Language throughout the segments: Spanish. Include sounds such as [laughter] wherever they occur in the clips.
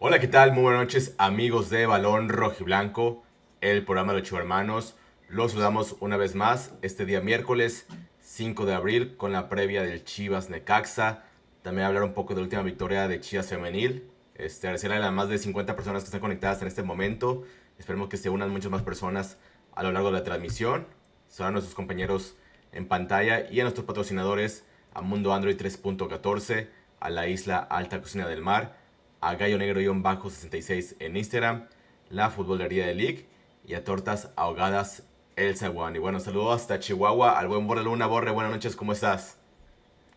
Hola, ¿qué tal? Muy buenas noches, amigos de Balón Rojiblanco, el programa de los Hermanos. Los saludamos una vez más este día miércoles 5 de abril con la previa del Chivas Necaxa. También hablar un poco de la última victoria de Chivas Femenil. Este, agradecerle a las más de 50 personas que están conectadas en este momento. Esperemos que se unan muchas más personas a lo largo de la transmisión. Son nuestros compañeros en pantalla y a nuestros patrocinadores a Mundo Android 3.14, a la isla Alta Cocina del Mar, a Gallo Negro-66 en Instagram, la Futbolería de League y a Tortas Ahogadas El Zaguán. Y bueno, saludos hasta Chihuahua al buen Borre Luna. Borre, buenas noches, ¿cómo estás?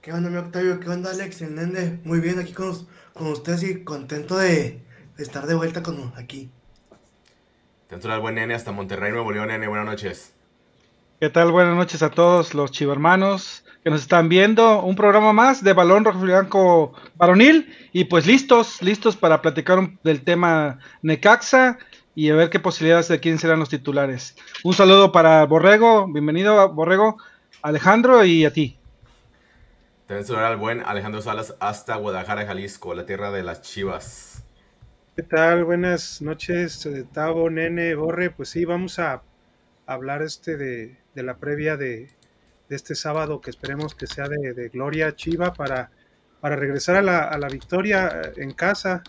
¿Qué onda, mi Octavio? ¿Qué onda, Alex? El Nende. Muy bien aquí con, con ustedes y contento de, estar de vuelta con aquí. Dentro del buen nene hasta Monterrey, Nuevo León, nene. Buenas noches. ¿Qué tal? Buenas noches a todos los chivermanos que nos están viendo. Un programa más de Balón Rojo Blanco Varonil. Y pues listos, listos para platicar del tema Necaxa y a ver qué posibilidades de quién serán los titulares. Un saludo para Borrego. Bienvenido, Borrego, Alejandro y a ti. También saludar al buen Alejandro Salas hasta Guadalajara, Jalisco, la tierra de las chivas. ¿Qué tal? Buenas noches, eh, Tavo, Nene, Borre. Pues sí, vamos a hablar este de, de la previa de, este sábado que esperemos que sea de, gloria chiva para, para regresar a la, a la, victoria eh, en casa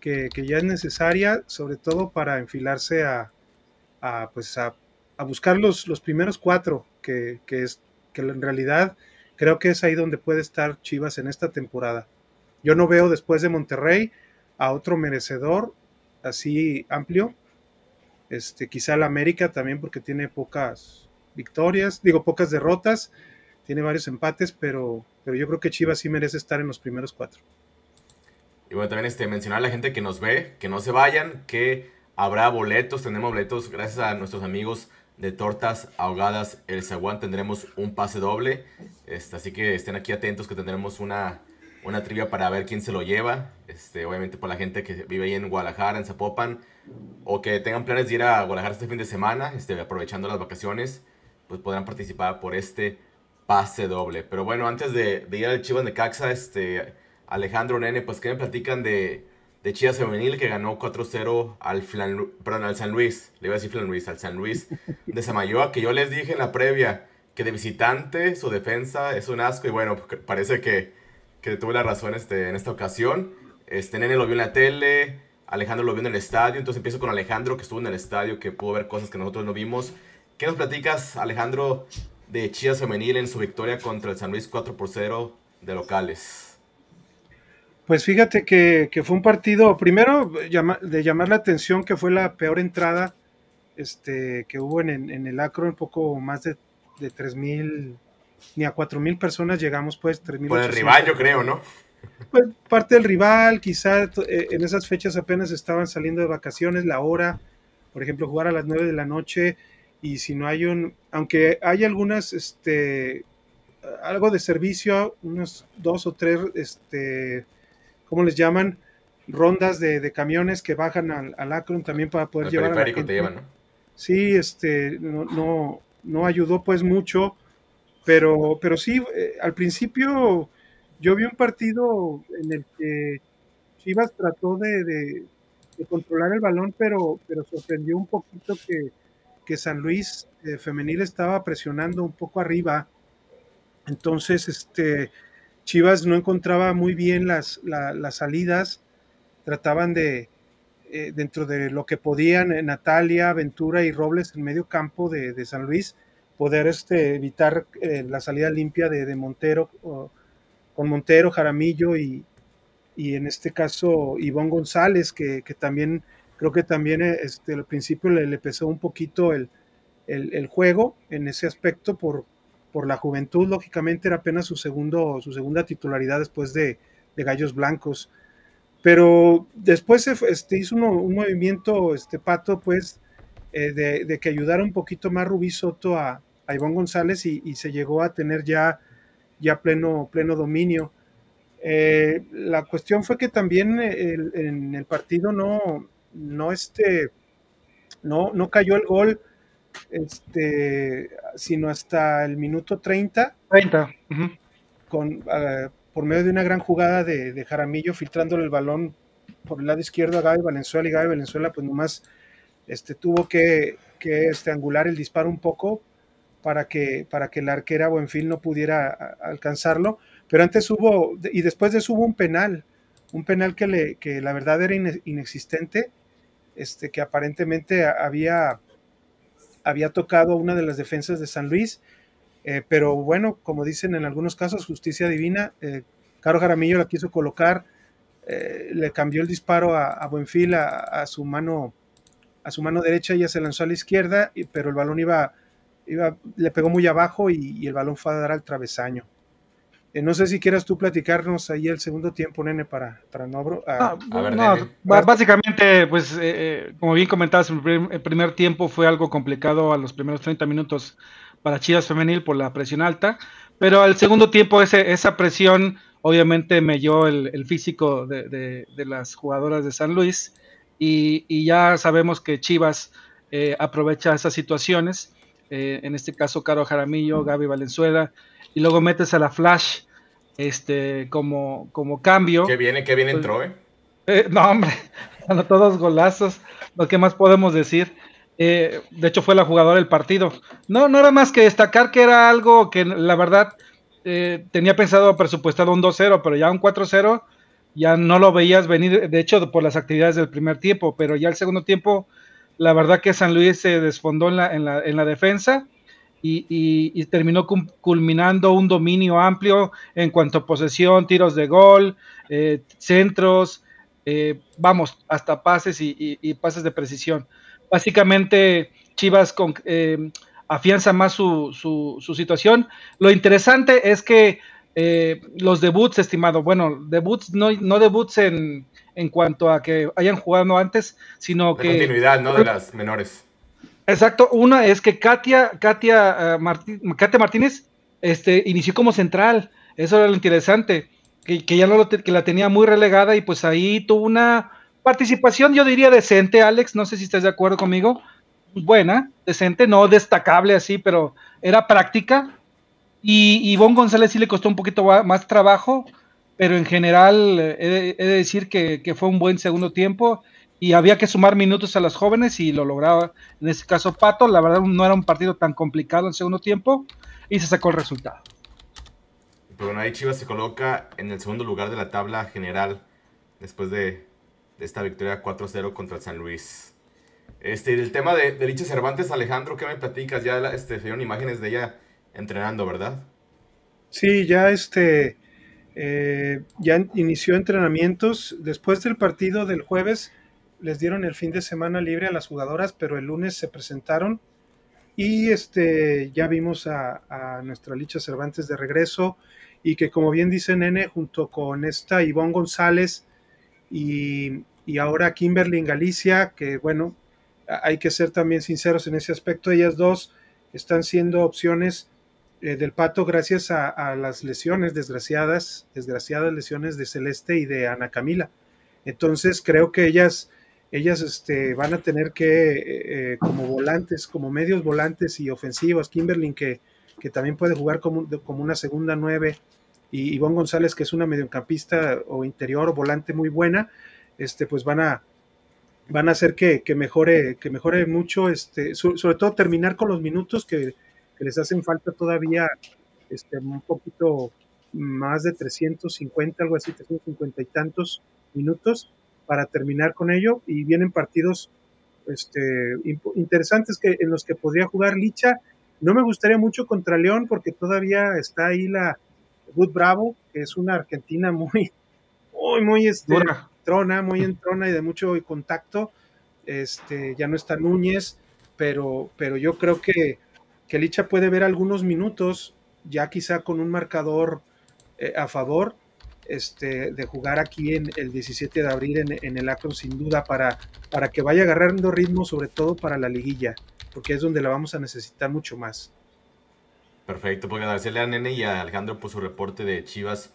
que, ya es necesaria sobre todo para enfilarse a, a pues a, buscar los, los, primeros cuatro que, que, es que en realidad creo que es ahí donde puede estar Chivas en esta temporada. Yo no veo después de Monterrey a otro merecedor así amplio este quizá el América también porque tiene pocas victorias, digo pocas derrotas, tiene varios empates, pero, pero yo creo que Chivas sí merece estar en los primeros cuatro. Y bueno, también este, mencionar a la gente que nos ve, que no se vayan, que habrá boletos, tendremos boletos gracias a nuestros amigos de Tortas Ahogadas El Zaguán, tendremos un pase doble, este, así que estén aquí atentos que tendremos una, una trivia para ver quién se lo lleva, este, obviamente por la gente que vive ahí en Guadalajara, en Zapopan, o que tengan planes de ir a Guadalajara este fin de semana, este, aprovechando las vacaciones, pues podrán participar por este pase doble. Pero bueno, antes de, ir al Chivas de Caxa, este, Alejandro Nene, pues que me platican de, de Chivas Femenil que ganó 4-0 al, al San Luis, le iba a decir Flan Luis, al San Luis de Samayoa, que yo les dije en la previa que de visitante su defensa es un asco y bueno, parece que, que tuve la razón este, en esta ocasión. Este Nene lo vio en la tele, Alejandro lo vio en el estadio, entonces empiezo con Alejandro que estuvo en el estadio, que pudo ver cosas que nosotros no vimos. ¿Qué nos platicas, Alejandro, de Chivas Femenil en su victoria contra el San Luis 4 por 0 de locales? Pues fíjate que, fue un partido, primero de llamar la atención que fue la peor entrada este, que hubo en, el Acro, un poco más de, de 3.000, ni a 4.000 personas llegamos, pues 3.000. Por el rival, yo creo, ¿no? [laughs] Pues parte del rival, quizá eh, en esas fechas apenas estaban saliendo de vacaciones, la hora, por ejemplo, jugar a las 9 de la noche y si no hay un, aunque hay algunas, este, algo de servicio, unos dos o tres, este, ¿cómo les llaman? Rondas de, camiones que bajan al, al Akron también para poder llevar a la gente. Te llevan, ¿no? Sí, este, no, no, no ayudó pues mucho, pero, pero sí, eh, al principio yo vi un partido en el que Chivas trató de, de, de controlar el balón, pero, pero sorprendió un poquito que, que San Luis eh, femenil estaba presionando un poco arriba. Entonces, este, Chivas no encontraba muy bien las, las salidas. Trataban de, eh, dentro de lo que podían, eh, Natalia, Ventura y Robles en medio campo de, San Luis, poder este, evitar la salida limpia de, Montero, con Montero, Jaramillo y, y, en este caso Ivonne González, que, que también Creo que también eh, este, al principio le, pesó un poquito el, juego en ese aspecto por, por la juventud, lógicamente era apenas su, segundo, su segunda titularidad después de, Gallos Blancos. Pero después este, hizo un movimiento, este Pato, pues, eh, de, que ayudara un poquito más Rubí Soto a, a Iván González y, se llegó a tener ya, ya pleno, pleno dominio. Eh, la cuestión fue que también en el partido no, no este, no, no cayó el gol, este, sino hasta el minuto 30. 30. con, ah, por medio de una gran jugada de, Jaramillo filtrándole el balón por el lado izquierdo a Gaby Valenzuela y Gaby Valenzuela pues nomás este, tuvo que, que este, angular el disparo un poco para que, para que la arquera Buenfil no pudiera alcanzarlo, pero antes hubo, y después de eso hubo un penal, un penal que, le, que la verdad era inexistente, este, que aparentemente había, había tocado una de las defensas de San Luis, eh, pero bueno, como dicen en algunos casos, justicia divina, eh, Caro Jaramillo la quiso colocar, eh, le cambió el disparo a, Buenfil a, su mano a su mano derecha, ella se lanzó a la izquierda, pero el balón iba, iba le pegó muy abajo y, el balón fue a dar al travesaño. Eh, no sé si quieras tú platicarnos ahí el segundo tiempo, nene, para, para no, ah, no, básicamente, pues, eh, como bien comentabas, el primer, tiempo fue algo complicado a los primeros 30 minutos para Chivas Femenil por la presión alta, pero al segundo tiempo ese, esa presión obviamente me el, el físico de, las jugadoras de San Luis y, ya sabemos que Chivas eh, aprovecha esas situaciones, eh, en este caso Caro Jaramillo, Gaby Valenzuela, y luego metes a la Flash este, como, como cambio. Que viene, que bien pues, entró, ¿eh? ¿eh? No, hombre, [laughs] todos golazos, lo que más podemos decir. de hecho, fue la jugadora del partido. No, no era más que destacar que era algo que la verdad eh, tenía pensado presupuestado un 2-0, pero ya un 4-0 ya no lo veías venir, de hecho, por las actividades del primer tiempo, pero ya el segundo tiempo, la verdad que San Luis se desfondó en la, en la, en la defensa y, terminó culminando un dominio amplio en cuanto a posesión, tiros de gol, eh, centros, eh, vamos, hasta pases y, pases de precisión. Básicamente, Chivas con, afianza más su, su, situación. Lo interesante es que eh, los debuts, estimado, bueno, debuts, no, no debuts en, en cuanto a que hayan jugado antes, sino que... continuidad, ¿no? De las menores. Exacto, una es que Katia, Katia, uh, Katia Martínez este, inició como central, eso era lo interesante, que, que ya no lo que la tenía muy relegada y pues ahí tuvo una participación, yo diría decente, Alex, no sé si estás de acuerdo conmigo, buena, decente, no destacable así, pero era práctica. Y Ivonne González sí le costó un poquito más trabajo, pero en general eh, he, de decir que, fue un buen segundo tiempo y había que sumar minutos a las jóvenes y lo lograba en este caso Pato. La verdad no era un partido tan complicado en segundo tiempo y se sacó el resultado. Pero bueno, ahí Chivas se coloca en el segundo lugar de la tabla general después de, de esta victoria 4-0 contra el San Luis. Este, el tema de, de Licha Cervantes, Alejandro, ¿qué me platicas? Ya este, se imágenes de ella entrenando, ¿verdad? Sí, ya este, eh, ya inició entrenamientos. Después del partido del jueves, les dieron el fin de semana libre a las jugadoras, pero el lunes se presentaron y este, ya vimos a, a nuestra Licha Cervantes de regreso y que como bien dice Nene, junto con esta Ivonne González y, y ahora Kimberly en Galicia, que bueno, hay que ser también sinceros en ese aspecto. Ellas dos están siendo opciones eh, del Pato gracias a, las lesiones desgraciadas, desgraciadas lesiones de Celeste y de Ana Camila. Entonces creo que ellas, ellas este, van a tener que, eh, eh, como volantes, como medios volantes y ofensivos, Kimberly que, que también puede jugar como, como una segunda nueve, y Ivonne González que es una mediocampista o interior o volante muy buena, este, pues van a, van a hacer que, mejore, que mejore mucho, este, sobre todo terminar con los minutos que, les hacen falta todavía este, un poquito más de 350, algo así, 350 y tantos minutos para terminar con ello y vienen partidos este, interesantes que, en los que podría jugar Licha. No me gustaría mucho contra León porque todavía está ahí la Wood Bravo, que es una argentina muy, muy, muy este, trona, muy en trona y de mucho contacto. Este, ya no está Núñez, pero, pero yo creo que, que Licha puede ver algunos minutos, ya quizá con un marcador eh, a favor, este, de jugar aquí en el 17 de abril en, el Acro, sin duda, para, para que vaya agarrando ritmo, sobre todo para la liguilla, porque es donde la vamos a necesitar mucho más. Perfecto, pues agradecerle a Nene y a Alejandro por su reporte de Chivas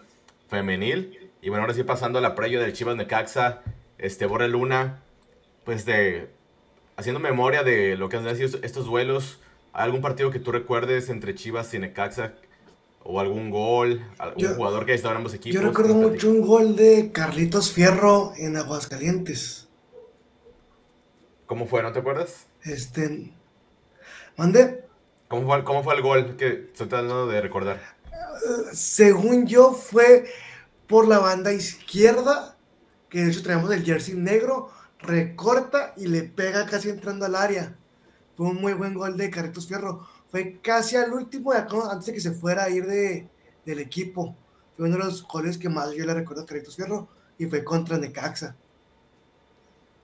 Femenil. Y bueno, ahora sí pasando a la previa del Chivas Necaxa, este Borre Luna, pues de haciendo memoria de lo que han sido estos duelos, ¿algún partido que tú recuerdes entre Chivas y Necaxa o algún gol, algún jugador que ha estado en ambos equipos. Yo recuerdo mucho un gol de Carlitos Fierro en Aguascalientes. ¿Cómo fue? ¿No te acuerdas? Este. ¿Mande? ¿Cómo fue, cómo fue el gol que estoy tratando de recordar? según yo, fue por la banda izquierda, que de hecho traemos el jersey negro, recorta y le pega casi entrando al área. Fue un muy buen gol de Carlitos Fierro. Fue casi al último, antes de que se fuera a ir de, del equipo. Fue uno de los goles que más yo le recuerdo a Carlitos Fierro y fue contra Necaxa.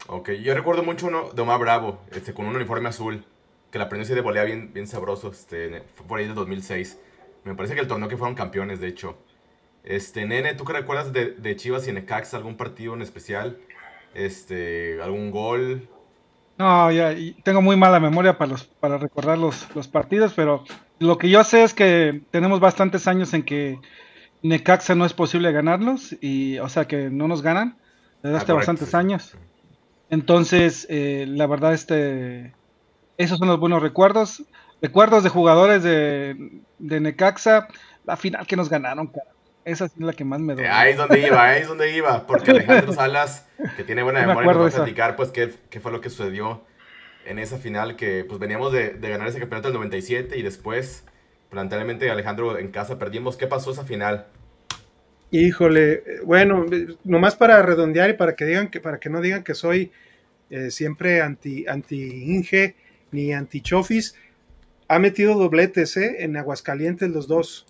Ok, yo recuerdo mucho uno de Omar Bravo, este, con un uniforme azul, que la prensa de volea bien, bien sabroso, este, fue por ahí de 2006. Me parece que el torneo que fueron campeones, de hecho. Este, nene, ¿tú qué recuerdas de, de Chivas y Necaxa? ¿Algún partido en especial? Este, ¿algún gol? No, ya tengo muy mala memoria para, los, para recordar los, los partidos, pero lo que yo sé es que tenemos bastantes años en que Necaxa no es posible ganarlos, y, o sea que no nos ganan desde ah, hace bastantes años. Entonces, eh, la verdad, este, esos son los buenos recuerdos. Recuerdos de jugadores de, de Necaxa, la final que nos ganaron, cara. Esa es la que más me duele. ahí es donde iba, ahí es donde iba. Porque Alejandro [laughs] Salas, que tiene buena memoria, nos va a platicar pues qué, qué, fue lo que sucedió en esa final que pues veníamos de, de ganar ese campeonato del 97 y después, lamentablemente Alejandro en casa perdimos. ¿Qué pasó esa final? Híjole, bueno, nomás para redondear y para que digan que, para que no digan que soy eh, siempre anti, anti Inge ni anti Chofis, ha metido dobletes, ¿eh? En Aguascalientes los dos.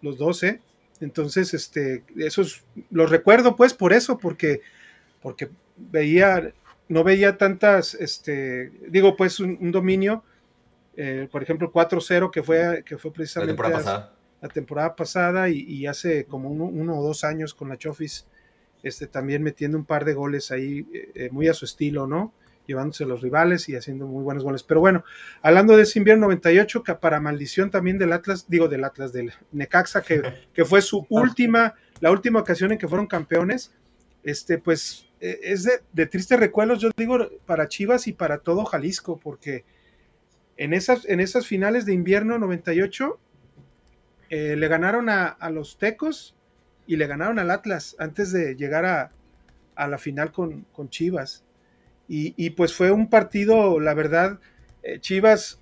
Los dos, ¿eh? Entonces, este, esos los recuerdo pues por eso, porque, porque veía, no veía tantas, este, digo pues un, dominio, eh, por ejemplo 4-0 que fue, que fue precisamente la temporada pasada, la temporada pasada y, hace como uno, o dos años con la Chofis, este, también metiendo un par de goles ahí eh, muy a su estilo, ¿no? Llevándose a los rivales y haciendo muy buenos goles. Pero bueno, hablando de ese invierno 98, que para maldición también del Atlas, digo del Atlas, del Necaxa, que, [laughs] que fue su última, la última ocasión en que fueron campeones, este, pues e, es de, de tristes recuerdos, yo digo, para Chivas y para todo Jalisco, porque en esas, en esas finales de invierno 98 eh, le ganaron a, a, los Tecos y le ganaron al Atlas antes de llegar a, a la final con, con Chivas. Y, pues fue un partido, la verdad, eh, Chivas,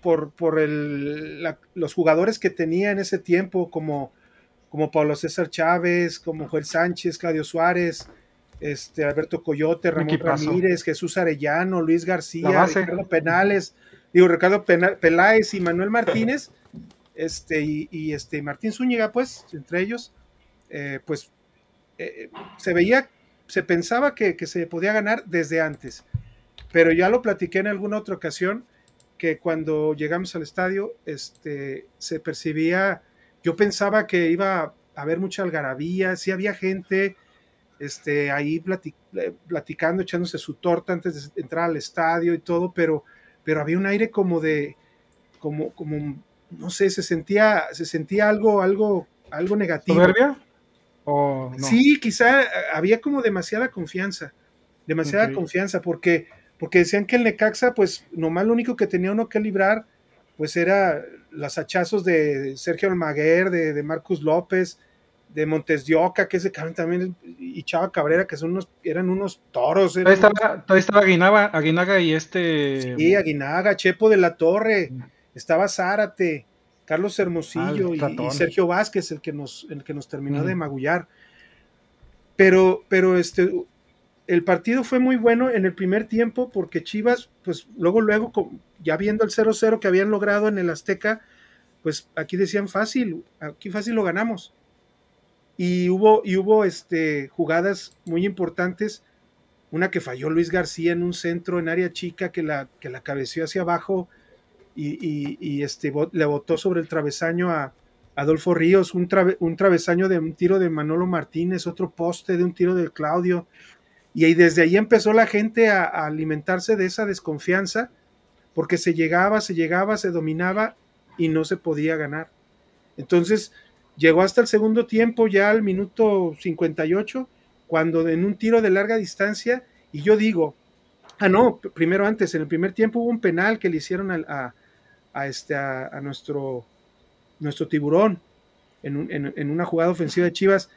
por, por los jugadores que tenía en ese tiempo, como, como Pablo César Chávez, como Joel Sánchez, Claudio Suárez, este, Alberto Coyote, Ramón Ramírez, Jesús Arellano, Luis García, Ricardo Penales, digo, Ricardo Peláez y Manuel Martínez, este, y, este, Martín Zúñiga, pues, entre ellos, eh, pues eh, se veía se pensaba que, se podía ganar desde antes, pero ya lo platiqué en alguna otra ocasión, que cuando llegamos al estadio, este, se percibía, yo pensaba que iba a haber mucha algarabía, sí había gente este, ahí eh, platicando, echándose su torta antes de entrar al estadio y todo, pero, pero había un aire como de, como, como, no sé, se sentía, se sentía algo, algo, algo negativo. Sí, quizá había como demasiada confianza, demasiada confianza, porque, porque decían que el Necaxa, pues nomás lo único que tenía uno que librar, pues era los hachazos de Sergio Almaguer, de, de Marcus López, de Montes de Oca, que ese cabrón también, y Chava Cabrera, que son unos, eran unos toros. Todavía estaba, estaba Aguinaga, Aguinaga, y este. Sí, Aguinaga, Chepo de la Torre, estaba Zárate, Carlos Hermosillo ah, y, Sergio Vázquez, el que nos, el que nos terminó de magullar. Pero, pero este, el partido fue muy bueno en el primer tiempo porque Chivas, pues luego, luego, ya viendo el 0-0 que habían logrado en el Azteca, pues aquí decían fácil, aquí fácil lo ganamos. Y hubo, y hubo este, jugadas muy importantes, una que falló Luis García en un centro en área chica que la, que la cabeció hacia abajo, y, este, le botó sobre el travesaño a Adolfo Ríos, un, un, travesaño de un tiro de Manolo Martínez, otro poste de un tiro de Claudio. Y ahí, desde ahí empezó la gente a, alimentarse de esa desconfianza, porque se llegaba, se llegaba, se dominaba y no se podía ganar. Entonces llegó hasta el segundo tiempo, ya al minuto 58, cuando en un tiro de larga distancia, y yo digo, ah, no, primero antes, en el primer tiempo hubo un penal que le hicieron a, a, este, a, nuestro nuestro tiburón en, una jugada ofensiva de Chivas.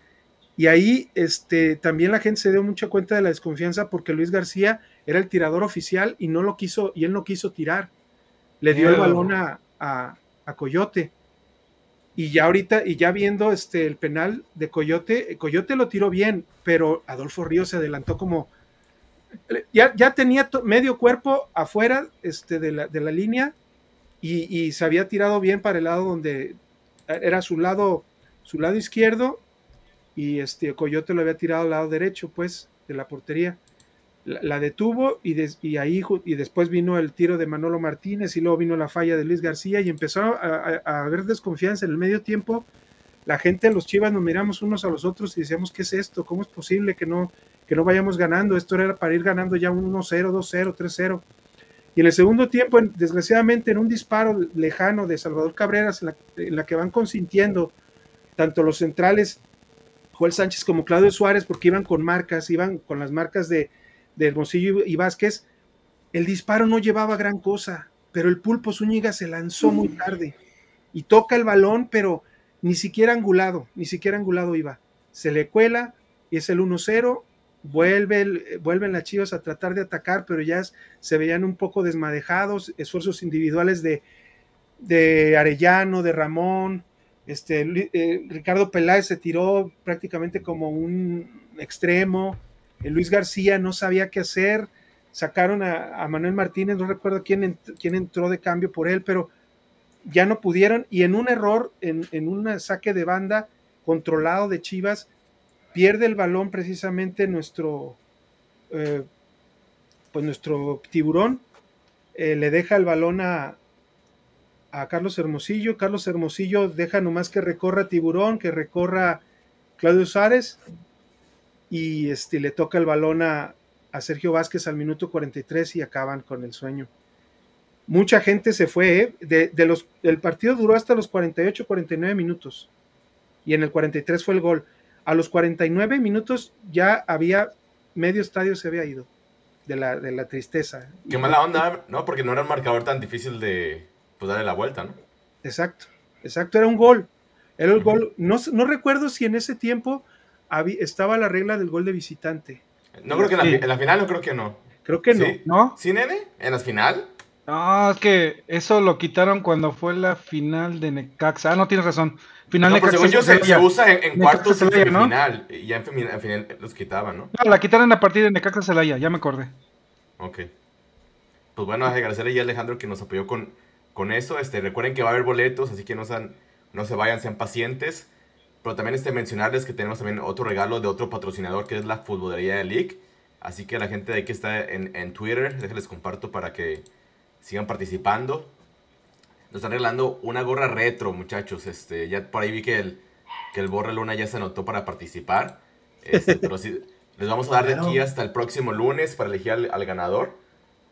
Y ahí este, también la gente se dio mucha cuenta de la desconfianza porque Luis García era el tirador oficial y no lo quiso, y él no quiso tirar. Le dio el balón a, a, Coyote. Y ya ahorita, y ya viendo este, el penal de Coyote, Coyote lo tiró bien, pero Adolfo Ríos se adelantó como. Ya, ya tenía medio cuerpo afuera este, de, la, de la línea y, se había tirado bien para el lado donde era su lado, su lado izquierdo y este Coyote lo había tirado al lado derecho, pues, de la portería. La, detuvo y, y, ahí y después vino el tiro de Manolo Martínez y luego vino la falla de Luis García y empezó a, haber desconfianza en el medio tiempo. La gente, los Chivas, nos miramos unos a los otros y decíamos, ¿qué es esto? ¿Cómo es posible que no, que no vayamos ganando? Esto era para ir ganando ya un 1-0, 2-0, 3-0. Y en el segundo tiempo, desgraciadamente, en un disparo lejano de Salvador Cabreras, en la, que van consintiendo tanto los centrales, Joel Sánchez como Claudio Suárez, porque iban con marcas, iban con las marcas de, de Hermosillo y Vázquez, el disparo no llevaba gran cosa, pero el pulpo Zúñiga se lanzó muy tarde y toca el balón, pero ni siquiera angulado, ni siquiera angulado iba. Se le cuela y es el 1-0 vuelve, vuelven las Chivas a tratar de atacar, pero ya se veían un poco desmadejados, esfuerzos individuales de, de Arellano, de Ramón, este, eh, Ricardo Peláez se tiró prácticamente como un extremo, eh, Luis García no sabía qué hacer, sacaron a, Manuel Martínez, no recuerdo quién, quién, entró de cambio por él, pero ya no pudieron, y en un error, en, en un saque de banda controlado de Chivas, pierde el balón precisamente nuestro, eh, pues nuestro tiburón, eh, le deja el balón a, Carlos Hermosillo, Carlos Hermosillo deja nomás que recorra tiburón, que recorra Claudio Suárez y este, le toca el balón a, Sergio Vázquez al minuto 43 y acaban con el sueño mucha gente se fue, ¿eh? de, los, el partido duró hasta los 48, 49 minutos y en el 43 fue el gol. A los 49 minutos ya había medio estadio se había ido de la, de la tristeza. Qué mala onda, ¿no? Porque no era un marcador tan difícil de pues, darle la vuelta, ¿no? Exacto, exacto, era un gol. Era el gol. No, no recuerdo si en ese tiempo había, estaba la regla del gol de visitante. No creo que en la, final, no creo que no. Creo que no. ¿No? ¿Sí, nene? ¿En la final? No, es que eso lo quitaron cuando fue la final de Necaxa. Ah, no, tienes razón. Final no, según yo se, usa en, cuartos y final. Y ya en final, los quitaban, ¿no? No, la quitaron a partir de Necaxa Celaya, ya me acordé. Ok. Pues bueno, agradecerle a Alejandro que nos apoyó con, con eso. Este, recuerden que va a haber boletos, así que no, sean, no se vayan, sean pacientes. Pero también este, mencionarles que tenemos también otro regalo de otro patrocinador que es la Futbolería de League. Así que la gente de ahí que está en, en Twitter, déjenles comparto para que sigan participando. Nos están regalando una gorra retro, muchachos. Este, ya por ahí vi que el, que el Borre Luna ya se anotó para participar. Este, [laughs] pero sí, les vamos a dar de aquí hasta el próximo lunes para elegir al, ganador.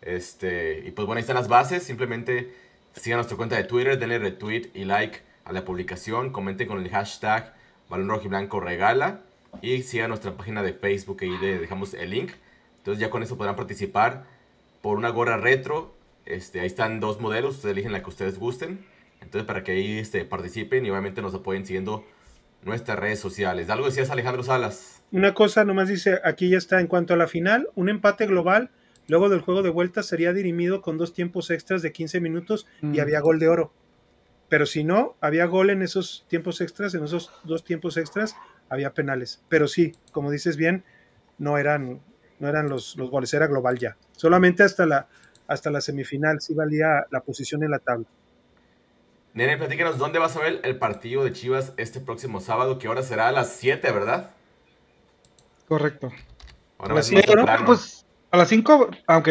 Este, y pues bueno, ahí están las bases. Simplemente sigan nuestra cuenta de Twitter, denle retweet y like a la publicación. Comenten con el hashtag Balón Rojo y Blanco Regala. Y sigan nuestra página de Facebook, ahí dejamos el link. Entonces ya con eso podrán participar por una gorra retro este, ahí están dos modelos, ustedes eligen la que ustedes gusten. Entonces, para que ahí este, participen y obviamente nos apoyen siguiendo nuestras redes sociales. ¿Algo decías, Alejandro Salas? Una cosa nomás dice, aquí ya está, en cuanto a la final, un empate global, luego del juego de vuelta sería dirimido con dos tiempos extras de 15 minutos y mm. había gol de oro. Pero si no, había gol en esos tiempos extras, en esos dos tiempos extras, había penales. Pero sí, como dices bien, no eran, no eran los, los goles, era global ya. Solamente hasta la, hasta la semifinal, sí valía la posición en la tabla. Nene, platícanos, ¿dónde vas a ver el partido de Chivas este próximo sábado? Que ahora será a las 7, ¿verdad? Correcto. Ahora a las 5, pues, a las 5, ah, ok.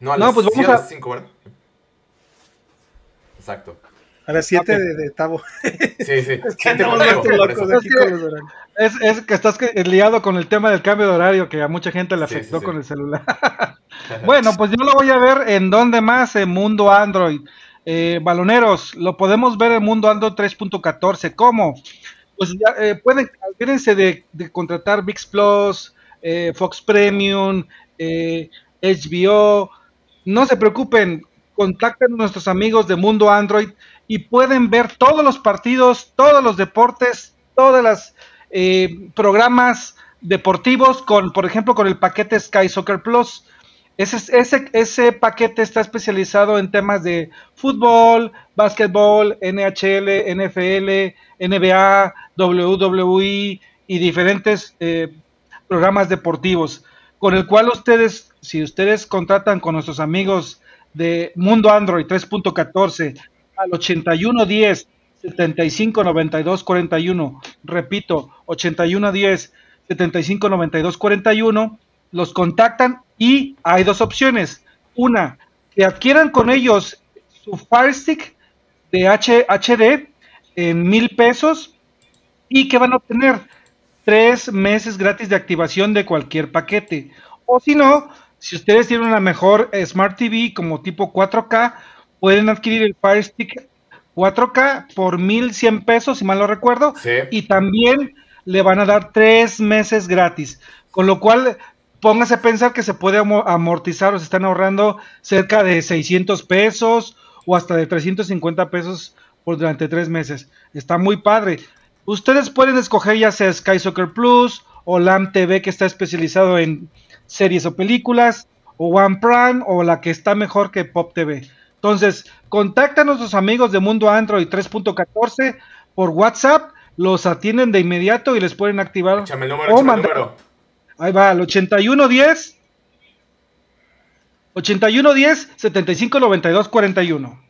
No, a las, pues vamos a las 5, ¿verdad? Exacto. A las 7 de, de, Tavo. [laughs] Sí, sí. es, que es, es, que estás liado con el tema del cambio de horario que a mucha gente le afectó con el celular. [laughs] bueno, pues yo lo voy a ver en donde más, en Mundo Android. Eh, baloneros, lo podemos ver en Mundo Android 3.14. ¿Cómo? Pues ya eh, pueden, olvídense de, de, contratar VIX Plus, eh, Fox Premium, HBO. No se preocupen, contacten a nuestros amigos de Mundo Android y pueden ver todos los partidos, todos los deportes, todos los eh, programas deportivos con, por ejemplo, con el paquete Sky Soccer Plus. Ese, ese, ese paquete está especializado en temas de fútbol, básquetbol, NHL, NFL, NBA, WWE y diferentes eh, programas deportivos, con el cual ustedes, si ustedes contratan con nuestros amigos de Mundo Android 3.14 al 8110 75 92 41, repito, 8110 75 92 41, los contactan y hay dos opciones. Una, que adquieran con ellos su Fire Stick de HD en mil pesos y que van a obtener tres meses gratis de activación de cualquier paquete. O si no, si ustedes tienen una mejor Smart TV como tipo 4K, pueden adquirir el Fire Stick 4K por 1100 pesos, si mal no recuerdo, y también le van a dar tres meses gratis. Con lo cual, póngase a pensar que se puede amortizar o se están ahorrando cerca de 600 pesos o hasta de 350 pesos por durante tres meses. Está muy padre. Ustedes pueden escoger ya sea Sky Soccer Plus o LAM TV que está especializado en series o películas, o One Prime o la que está mejor que Pop TV. Entonces, contactan a nuestros amigos de Mundo Android 3.14 por WhatsApp, los atienden de inmediato y les pueden activar. Échame el número, échame el número. Ahí va, al 8110 8110 7592 41.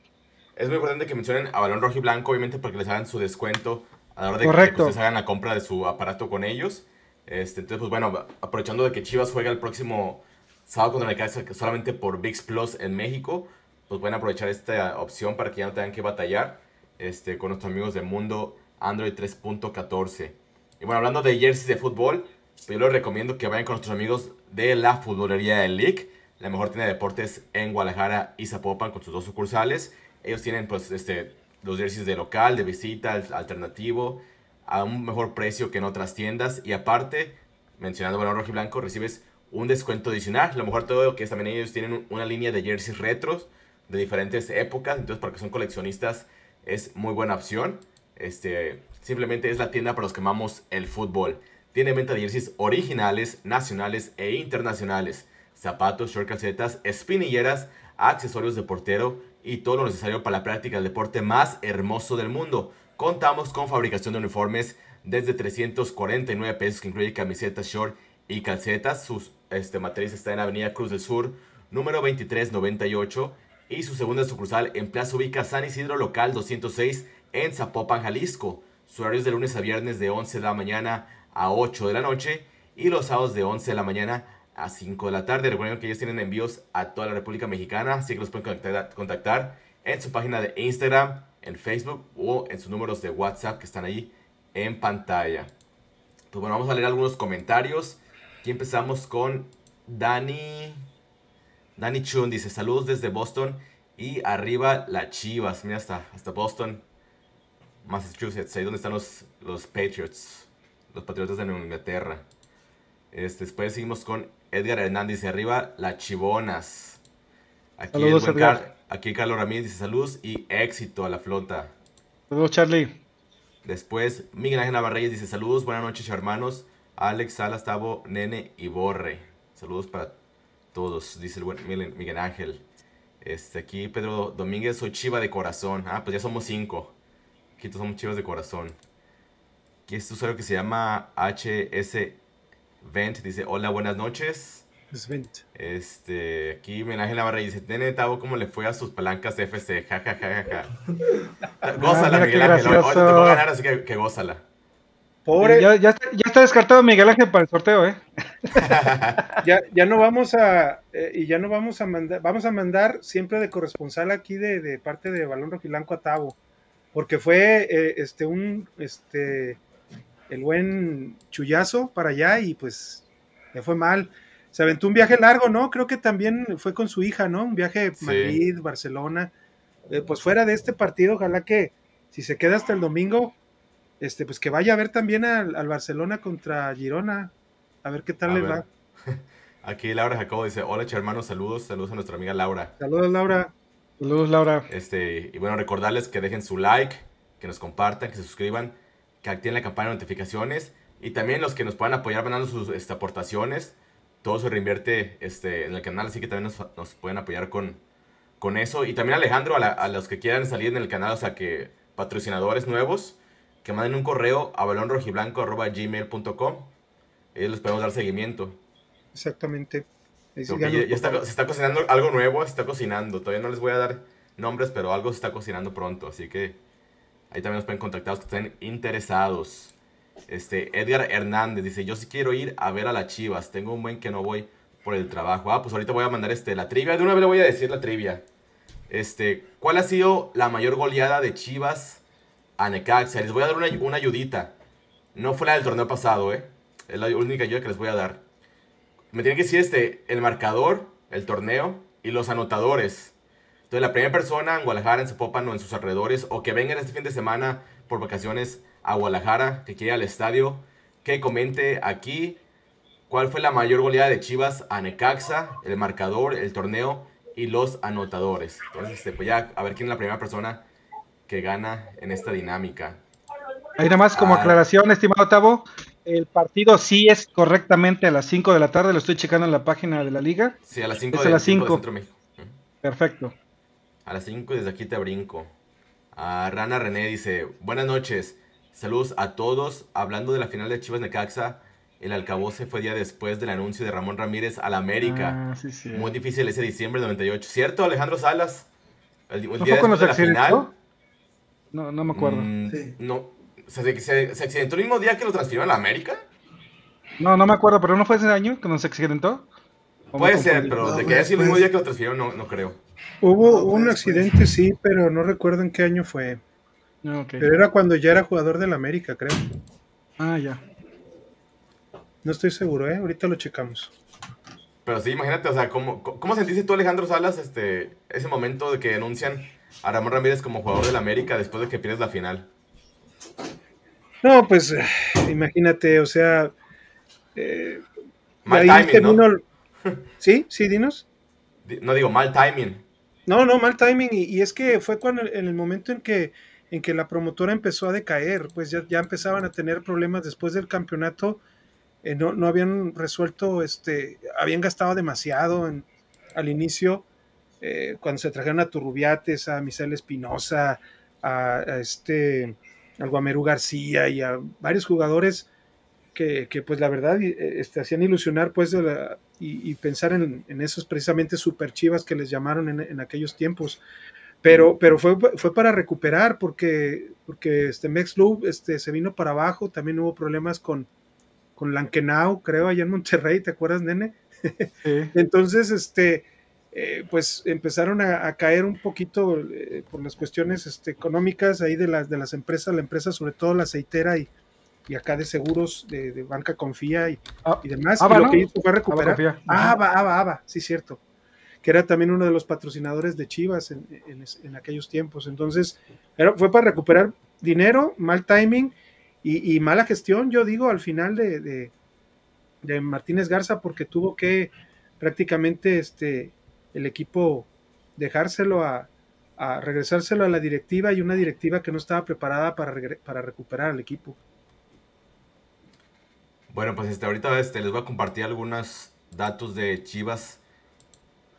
Es muy importante que mencionen a Balón Rojo y Blanco, obviamente, porque les hagan su descuento a la hora de Correcto. que ustedes hagan la compra de su aparato con ellos. Este, entonces, pues bueno, aprovechando de que Chivas juega el próximo sábado contra Necaxa solamente por VIX Plus en México, pues pueden aprovechar esta opción para que ya no tengan que batallar este, con nuestros amigos de Mundo Android 3.14. Y bueno, hablando de jerseys de fútbol, pues yo les recomiendo que vayan con nuestros amigos de la Futbolería del League, la mejor tienda de deportes en Guadalajara y Zapopan con sus dos sucursales. Ellos tienen pues este los jerseys de local, de visita, alternativo, a un mejor precio que en otras tiendas. Y aparte, mencionando Balón Rojo y Blanco, recibes un descuento adicional. Lo mejor todo que es también ellos tienen una línea de jerseys retros de diferentes épocas. Entonces, para que son coleccionistas, es muy buena opción. Este, simplemente es la tienda para los que amamos el fútbol. Tiene venta de jerseys originales, nacionales e internacionales. Zapatos, short calcetas, espinilleras, accesorios de portero y todo lo necesario para la práctica del deporte más hermoso del mundo. Contamos con fabricación de uniformes desde 349 pesos que incluye camisetas, short y calcetas. Sus este, materiales están en Avenida Cruz del Sur, número 2398 y su segunda sucursal en Plaza Ubica San Isidro Local 206 en Zapopan, Jalisco. Su horario es de lunes a viernes de 11 de la mañana a 8 de la noche y los sábados de 11 de la mañana a 5 de la tarde. Recuerden que ellos tienen envíos a toda la República Mexicana, así que los pueden contactar, contactar en su página de Instagram, en Facebook o en sus números de WhatsApp que están ahí en pantalla. Pues bueno, vamos a leer algunos comentarios. Aquí empezamos con Dani. Dani Chun dice: Saludos desde Boston y arriba la Chivas. Mira, hasta, hasta Boston, Massachusetts, ahí donde están los, los Patriots, los Patriotas de Nueva Inglaterra. Este, después seguimos con Edgar Hernández, dice arriba las Chivonas. Aquí, Saludos, el buen. Car- aquí Carlos Ramírez dice saludos y éxito a la flota. Saludos, Charlie. Después Miguel Ángel Navarreyes dice saludos, buenas noches hermanos. Alex, Salas, Tavo, Nene y Borre. Saludos para todos, dice el buen Miguel, Ángel. Este, aquí Pedro Domínguez, soy chiva de corazón. Ah, pues ya somos cinco. Aquí todos somos chivas de corazón. Aquí este usuario que se llama HS Vent dice hola, buenas noches. Svent. Este, aquí Miguel Ángel Navarre dice, Nene, Tavo, ¿cómo le fue a sus palancas de FC? Ja, ja, ja, ja, ja. [laughs] Gózala, mira Miguel Ángel. Hoy- te tocó ganar, así que, que gózala. Pobre, Ya, ya, está, ya está descartado Miguel Ángel para el sorteo, ¿eh? [laughs] ya, ya no vamos a, eh, y ya no vamos a mandar, vamos a mandar siempre de corresponsal aquí de, de parte de Balón Rojilanco a Tavo, porque fue eh, este un, este, el buen chullazo para allá y pues le fue mal. Se aventó un viaje largo, ¿no? Creo que también fue con su hija, ¿no? Un viaje Sí. Madrid, Barcelona. Eh, pues fuera de este partido, ojalá que si se queda hasta el domingo, este, pues que vaya a ver también al, al Barcelona contra Girona. A ver qué tal A le ver. va. [laughs] Aquí Laura Jacobo dice, hola hermanos, saludos, saludos a nuestra amiga Laura. Saludos, Laura. Saludos, Laura. Este, y bueno, recordarles que dejen su like, que nos compartan, que se suscriban, que activen la campana de notificaciones y también los que nos puedan apoyar mandando sus este, aportaciones. Todo se reinvierte este, en el canal, así que también nos, nos pueden apoyar con, con eso. Y también Alejandro, a, la- a los que quieran salir en el canal, o sea, que patrocinadores nuevos, que manden un correo a balonrojiblanco.gmail.com. Ellos les podemos dar seguimiento. Exactamente. Ya, ya está, se está cocinando algo nuevo, se está cocinando. Todavía no les voy a dar nombres, pero algo se está cocinando pronto. Así que ahí también nos pueden contactar los que estén interesados. Este, Edgar Hernández dice, yo sí quiero ir a ver a las chivas. Tengo un buen que no voy por el trabajo. Ah, pues ahorita voy a mandar este, la trivia. De una vez le voy a decir la trivia. Este, ¿cuál ha sido la mayor goleada de Chivas a Necaxa? Les voy a dar una, una ayudita. No fue la del torneo pasado, ¿eh? Es la única ayuda que les voy a dar. Me tienen que decir este, el marcador, el torneo y los anotadores. Entonces, la primera persona en Guadalajara, en Zapopan o en sus alrededores, o que vengan este fin de semana por vacaciones a Guadalajara, que quiera al estadio, que comente aquí cuál fue la mayor goleada de Chivas a Necaxa, el marcador, el torneo y los anotadores. Entonces, este, pues ya a ver quién es la primera persona que gana en esta dinámica. Ahí nada más como Ah. aclaración, estimado Tavo, el partido sí es correctamente a las 5 de la tarde, lo estoy checando en la página de la liga. Sí, a las 5 Es a de, las tiempo de cinco. Centro México. Perfecto. A las 5 desde aquí te brinco. A Rana René dice, buenas noches, saludos a todos. Hablando de la final de Chivas Necaxa, el alcaboce fue día después del anuncio de Ramón Ramírez al América. Ah, sí, sí. Muy difícil ese diciembre del 98. ¿Cierto, Alejandro Salas? El, el ¿No día después de la final. No, no me acuerdo. Mm, Sí. No. ¿se, se, se accidentó el mismo día que lo transfirió a la América? No, no me acuerdo, pero ¿no fue ese año que nos accidentó? ¿O me Puede ser, pero No, de que haya sido el mismo después. día que lo transfirió, no, no creo. Hubo No, un después. accidente, sí, pero no recuerdo en qué año fue. Ah. Pero era cuando ya era jugador del América, creo. Ah, ya. No estoy seguro, ¿eh? Ahorita lo checamos. Pero sí, imagínate, o sea, ¿cómo, cómo sentiste tú, Alejandro Salas, este, ese momento de que anuncian a Ramón Ramírez como jugador del América después de que pierdes la final? No, pues eh, imagínate, o sea, eh, Mal ahí timing, ¿no? [laughs] Sí, sí, dinos. Di- No digo, mal timing. No, no, mal timing. Y, y es que fue cuando en el momento en que, en que la promotora empezó a decaer, pues ya, ya empezaban a tener problemas después del campeonato. eh, no, no habían resuelto, este, habían gastado demasiado en- al inicio, eh, cuando se trajeron a Turrubiates, a Misael Espinosa, a, a este, al Guamerú García y a varios jugadores que, que, pues la verdad eh, este, hacían ilusionar pues de la- y, y pensar en, en esos precisamente super chivas que les llamaron en, en aquellos tiempos. Pero, pero fue, fue para recuperar porque, porque este Mex Loop este, se vino para abajo, también hubo problemas con, con Lankenau, creo, allá en Monterrey, ¿te acuerdas, nene? Sí. [laughs] Entonces, este, eh, pues empezaron a, a caer un poquito eh, por las cuestiones este, económicas ahí de las, de las empresas, la empresa, sobre todo la aceitera y, y acá de seguros de, de Banca Confía y, Ah, y demás. Aba, y lo ¿no? que hizo fue recuperar. Ah, Aba, Aba, Aba, sí, cierto. Que era también uno de los patrocinadores de Chivas en, en- en aquellos tiempos. Entonces, era- fue para recuperar dinero, mal timing y, y mala gestión, yo digo, al final de, de- de Martínez Garza, porque tuvo que prácticamente este, el equipo dejárselo a, a regresárselo a la directiva y una directiva que no estaba preparada para, para recuperar al equipo. Bueno, pues este, ahorita este, les voy a compartir algunos datos de Chivas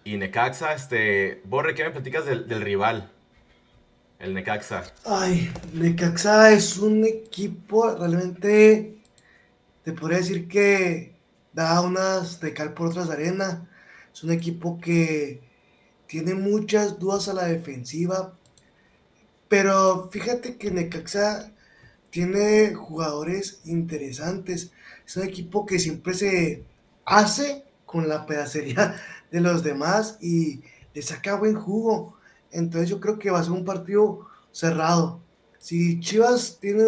y Necaxa. Este, Borre, ¿qué me platicas del, del rival? El Necaxa. Ay, Necaxa es un equipo realmente, te podría decir que da unas de cal por otras de arena. Es un equipo que tiene muchas dudas a la defensiva, pero fíjate que Necaxa tiene jugadores interesantes. Es un equipo que siempre se hace con la pedacería [laughs] de los demás y le saca buen jugo. Entonces yo creo que va a ser un partido cerrado. Si Chivas tiene,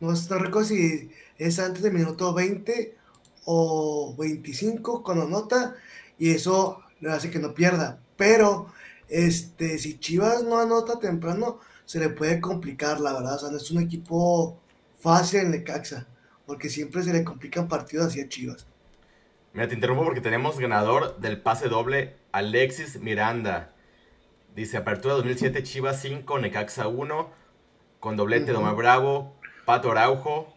no no recuerdo si es antes del minuto 20 o 25 cuando anota y eso le hace que no pierda. Pero este, si Chivas no anota temprano, se le puede complicar, la verdad. O sea, no es un equipo fácil en Necaxa, porque siempre se le complican partidos así a Chivas. Mira, te interrumpo porque tenemos ganador del pase doble, Alexis Miranda. Dice, apertura 2007, Chivas 5, Necaxa 1, con doblete de Omar Bravo, Pato Araujo,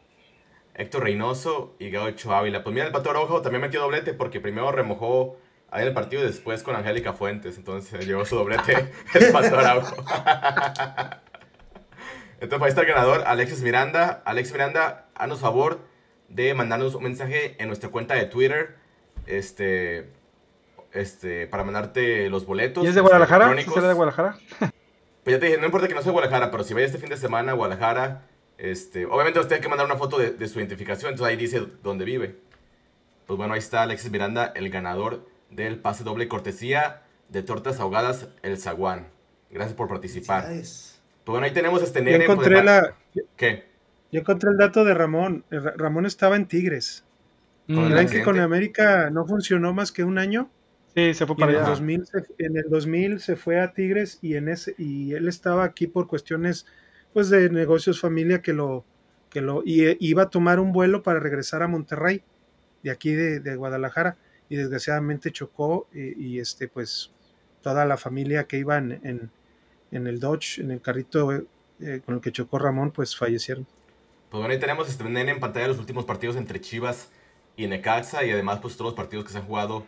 Héctor Reynoso y Gaucho Ávila. Pues mira, el Pato Araujo también metió doblete porque primero remojó ahí en el partido y después con Angélica Fuentes. Entonces llevó su doblete [laughs] el Pato Araujo. Entonces ahí está el ganador, Alexis Miranda. Alexis Miranda, haznos favor de mandarnos un mensaje en nuestra cuenta de Twitter. Este, este, para mandarte los boletos. ¿Y es de Guadalajara? ¿Sí electrónicos. será de Guadalajara? [laughs] Pues ya te dije, no importa que no sea Guadalajara, pero si vaya este fin de semana a Guadalajara, este, obviamente usted tiene que mandar una foto de, de su identificación, entonces ahí dice dónde vive. Pues bueno, ahí está Alexis Miranda, el ganador del pase doble cortesía de Tortas Ahogadas El Zaguán. Gracias por participar. Pues bueno, ahí tenemos este Yo nene. pues, encontré, de- la, ¿Qué? yo encontré el dato de Ramón. Eh, Ra- Ramón estaba en Tigres. Con Mm, el ¿Creen que con América no funcionó más que un año? sí, se fue para en, el allá. 2000 se, en el 2000 se fue a Tigres y en ese y él estaba aquí por cuestiones pues de negocios familia que lo que lo y eh, iba a tomar un vuelo para regresar a Monterrey de aquí de, de Guadalajara y desgraciadamente chocó y, este pues toda la familia que iba en, en, el Dodge en el carrito eh, con el que chocó Ramón pues fallecieron. Pues bueno, ahí tenemos este en pantalla los últimos partidos entre Chivas y Necaxa y además pues todos los partidos que se han jugado.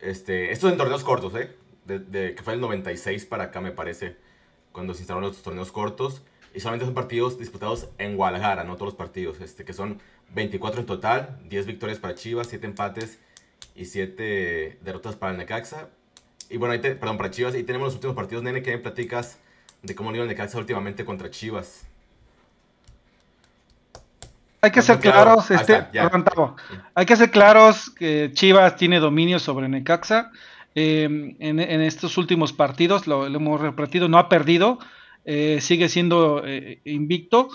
Este, estos en torneos cortos, ¿eh? De- que fue el 96 para acá me parece, cuando se instalaron los torneos cortos. Y solamente son partidos disputados en Guadalajara, no todos los partidos, este, que son 24 en total, 10 victorias para Chivas, 7 empates y 7 derrotas para el Necaxa. Y bueno, ahí te- perdón, para Chivas. Y tenemos los últimos partidos, nene, que me platicas de cómo le iba el Necaxa últimamente contra Chivas. Hay que ser claro. claros, este, está, perdón, hay que ser claros que Chivas tiene dominio sobre Necaxa. Eh, en, en estos últimos partidos, lo, lo hemos repetido, no ha perdido, eh, sigue siendo eh, invicto.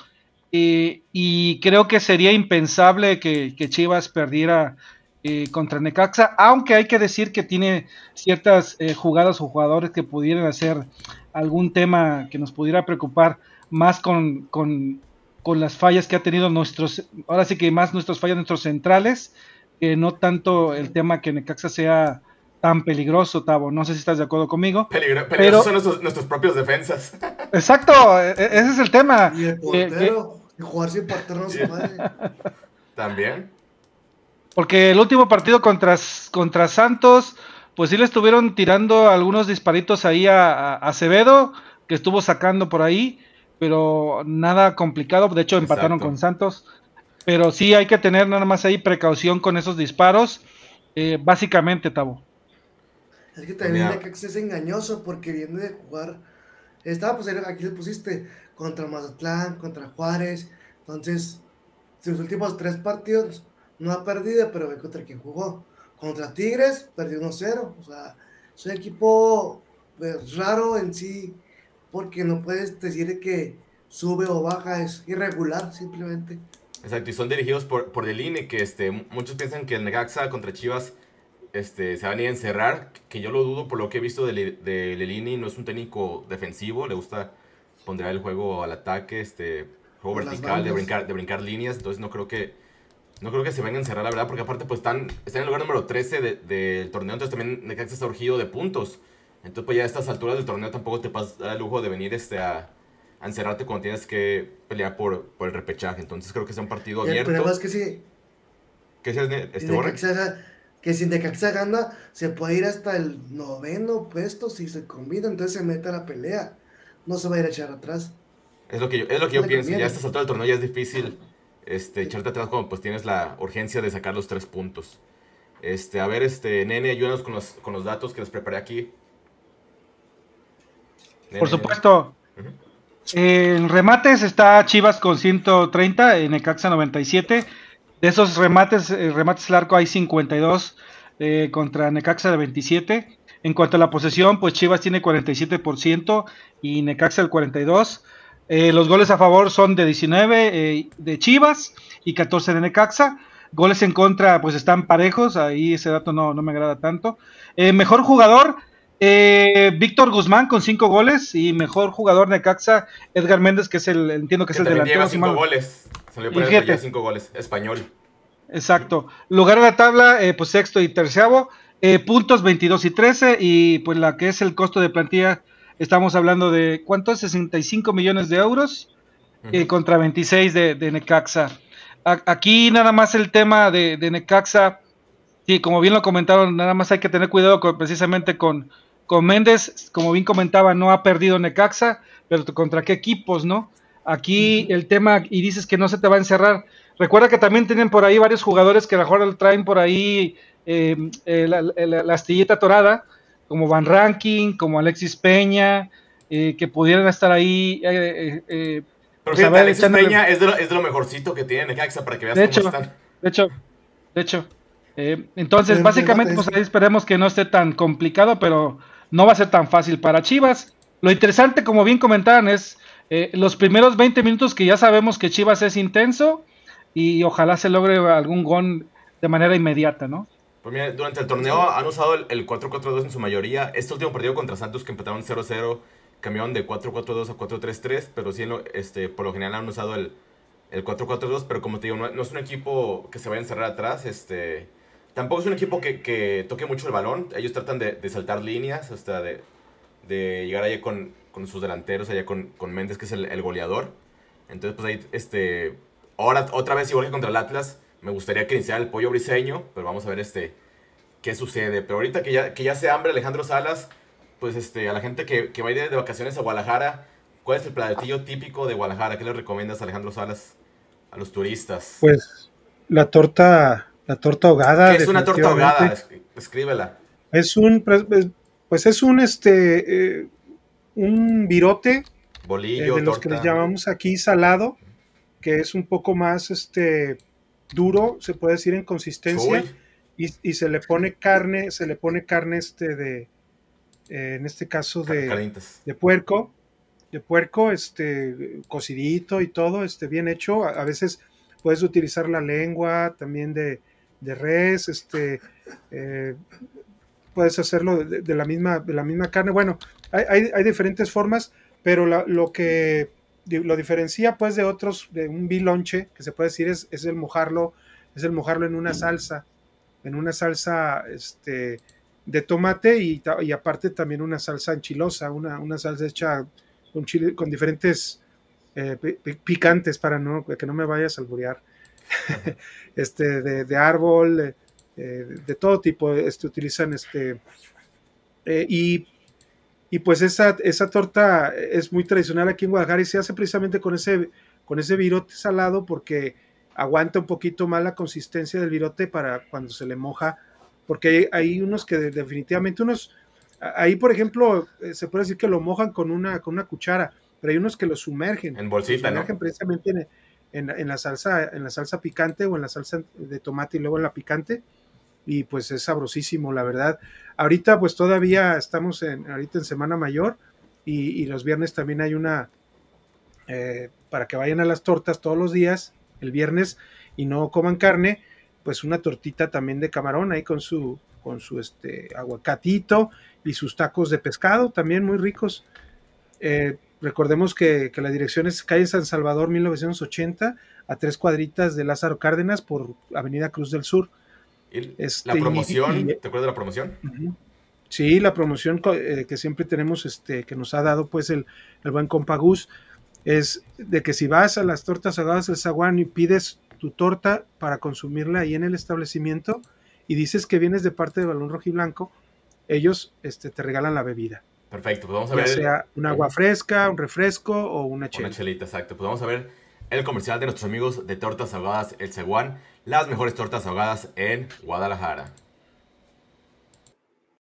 Y creo que sería impensable que, que Chivas perdiera eh, contra Necaxa, aunque hay que decir que tiene ciertas eh, jugadas o jugadores que pudieran hacer algún tema que nos pudiera preocupar más con, con, con las fallas que ha tenido nuestros, ahora sí que más nuestras fallas nuestros centrales, que no tanto el tema que Necaxa sea tan peligroso, Tavo. No sé si estás de acuerdo conmigo. Peligro- peligrosos Pero- son nuestros, nuestros propios defensas. [laughs] Exacto, e- e- ese es el tema. Y el Eh, portero, y jugar sin portero puede. También. Porque el último partido contra, contra Santos, pues sí le estuvieron tirando algunos disparitos ahí a, a Acevedo, que estuvo sacando por ahí, pero nada complicado. De hecho, empataron Exacto. con Santos. Pero sí hay que tener nada más ahí precaución con esos disparos. eh, básicamente, Tabo. Es que también Mira. Necaxa es engañoso porque viene de jugar. Estaba, pues aquí le pusiste contra Mazatlán, contra Juárez. Entonces, sus últimos tres partidos no ha perdido, pero ve contra quién jugó. Contra Tigres, perdió 1-0. O sea, es un equipo pues, raro en sí, porque no puedes decir que sube o baja, es irregular simplemente. Exacto, y son dirigidos por, por que este, muchos piensan que el Necaxa contra Chivas este, se van a ir a encerrar, que yo lo dudo por lo que he visto de, Le- de Lelini, no es un técnico defensivo, le gusta pondrá el juego al ataque, este, juego Por vertical, de brincar, de brincar líneas, entonces no creo que no creo que se venga a encerrar, la verdad, porque aparte pues están, están en el lugar número 13 de- del torneo, entonces también Necaxa está urgido de puntos. Entonces pues ya a estas alturas del torneo tampoco te dar el lujo de venir este, a, a encerrarte cuando tienes que pelear por, por el repechaje. Entonces creo que es un partido Y el abierto. problema es que si, ¿Qué es este si? Necaxa que si Necaxa gana, se puede ir hasta el noveno puesto si se combina, entonces se mete a la pelea. No se va a ir a echar atrás. Es lo que yo, es lo que yo pienso. Ya a estas alturas del torneo ya es difícil este, echarte atrás cuando pues tienes la urgencia de sacar los tres puntos. Este, a ver, este, nene, ayúdanos con los, con los datos que les preparé aquí. Nene, Por nene. supuesto. En remates está Chivas con 130, en Necaxa 97. De esos remates, eh, remates al arco hay 52 eh, contra Necaxa de 27. En cuanto a la posesión, pues Chivas tiene 47% y Necaxa el 42%. Eh, los goles a favor son de 19 eh, de Chivas y 14 de Necaxa. Goles en contra, pues están parejos. Ahí ese dato no, no me agrada tanto. Eh, mejor jugador, eh, Víctor Guzmán con 5 goles y mejor jugador Necaxa, Edgar Méndez, que es el, entiendo que Que es el delantero. lleva si cinco mal- goles. Salió por fíjate. ya cinco goles. Español. Exacto. Lugar de la tabla, eh, pues sexto y terceavo. Eh, puntos 22 y 13. Y pues la que es el costo de plantilla estamos hablando de, ¿cuánto? 65 millones de euros eh, contra 26 de, Necaxa. aquí nada más el tema de, Necaxa, sí, como bien lo comentaron, nada más hay que tener cuidado precisamente con, con Méndez, como bien comentaba, no ha perdido Necaxa, pero contra qué equipos, ¿no? Aquí el tema, y dices que no se te va a encerrar. Recuerda que también tienen por ahí varios jugadores que a lo mejor traen por ahí eh, eh, la, astilleta torada, como Van Ranking, como Alexis Peña, que pudieran estar ahí pero pues fíjate, Peña es de, lo, es de, lo, mejorcito que tiene Necaxa para que veas de cómo hecho, están. De hecho, de hecho. Eh, entonces, básicamente, pues ahí esperemos que no esté tan complicado, pero no va a ser tan fácil para Chivas. Lo interesante, como bien comentaban, es eh, los primeros 20 minutos que ya sabemos que Chivas es intenso y ojalá se logre algún gol de manera inmediata, ¿no? Pues mira, durante el torneo han usado el 4-4-2 en su mayoría. Este último partido contra Santos que empataron 0-0 cambiaron de 4-4-2 a 4-3-3, pero sí, este, por lo general han usado el, el 4-4-2, pero como te digo, no, es un equipo que se vaya a encerrar atrás, este, tampoco es un equipo que, que toque mucho el balón, ellos tratan de, de saltar líneas, hasta de, de llegar allá con, con, sus delanteros, allá con, con Méndez, que es el, el, goleador. Entonces, pues ahí, este, ahora otra vez igual que contra el Atlas, me gustaría que iniciara el pollo briseño, pero vamos a ver este, qué sucede. Pero ahorita que ya, que ya se hambre Alejandro Salas, pues este, a la gente que, que va a ir de vacaciones a Guadalajara, ¿cuál es el platillo típico de Guadalajara? ¿Qué le recomiendas, Alejandro Salas, a los turistas? Pues la torta, la torta ahogada. ¿Qué es una torta ahogada? Escríbela. Es un, pues, pues es un, este, eh, un virote. Bolillo, eh, de los que les llamamos aquí salado, que es un poco más, este, duro, se puede decir en consistencia. Y, y, se le pone carne, se le pone carne, este, de, eh, en este caso de, de, puerco, de puerco, este, cocidito y todo, este, bien hecho. A, veces puedes utilizar la lengua también de, de res, este, eh, puedes hacerlo de, la misma, de la misma carne. Bueno, hay, hay, diferentes formas, pero lo que lo diferencia pues de otros, de un bilonche, que se puede decir es, es el mojarlo, es el mojarlo en una salsa, en una salsa, este, de tomate y, y, aparte también una salsa enchilosa, una, una salsa hecha con, chile, con diferentes eh, picantes para no, que no me vayas a alburear. [laughs] este, de, árbol, eh, de todo tipo, este, utilizan este. Eh, y, y, pues esa, esa torta es muy tradicional aquí en Guadalajara y se hace precisamente con ese, con ese virote salado porque aguanta un poquito más la consistencia del virote para cuando se le moja porque hay, unos que definitivamente, unos, ahí por ejemplo, eh, se puede decir que lo mojan con una, con una cuchara, pero hay unos que lo sumergen. En bolsita, sumergen precisamente en, la salsa, en la salsa picante o en la salsa de tomate y luego en la picante. Y pues es sabrosísimo, la verdad. Ahorita pues todavía estamos en, ahorita en Semana Mayor y, los viernes también hay una, eh, para que vayan a las tortas todos los días, el viernes, y no coman carne, pues una tortita también de camarón ahí con su, con su este, aguacatito y sus tacos de pescado también muy ricos. Eh, recordemos que, la dirección es calle San Salvador 1980 a tres cuadritas de Lázaro Cárdenas por Avenida Cruz del Sur. Este, la promoción, ¿te acuerdas de la promoción? Sí, la promoción eh, que siempre tenemos, este, que nos ha dado pues el, el buen Compagus, es de que si vas a las tortas ahogadas del Zaguán y pides tu torta para consumirla ahí en el establecimiento y dices que vienes de parte de Balón Rojo y Blanco, ellos este, te regalan la bebida. Perfecto, pues vamos a ver. Ya sea un agua fresca, un refresco o una chelita. Una chelita, exacto. Pues vamos a ver el comercial de nuestros amigos de Tortas Ahogadas El Ceguán, las mejores tortas ahogadas en Guadalajara.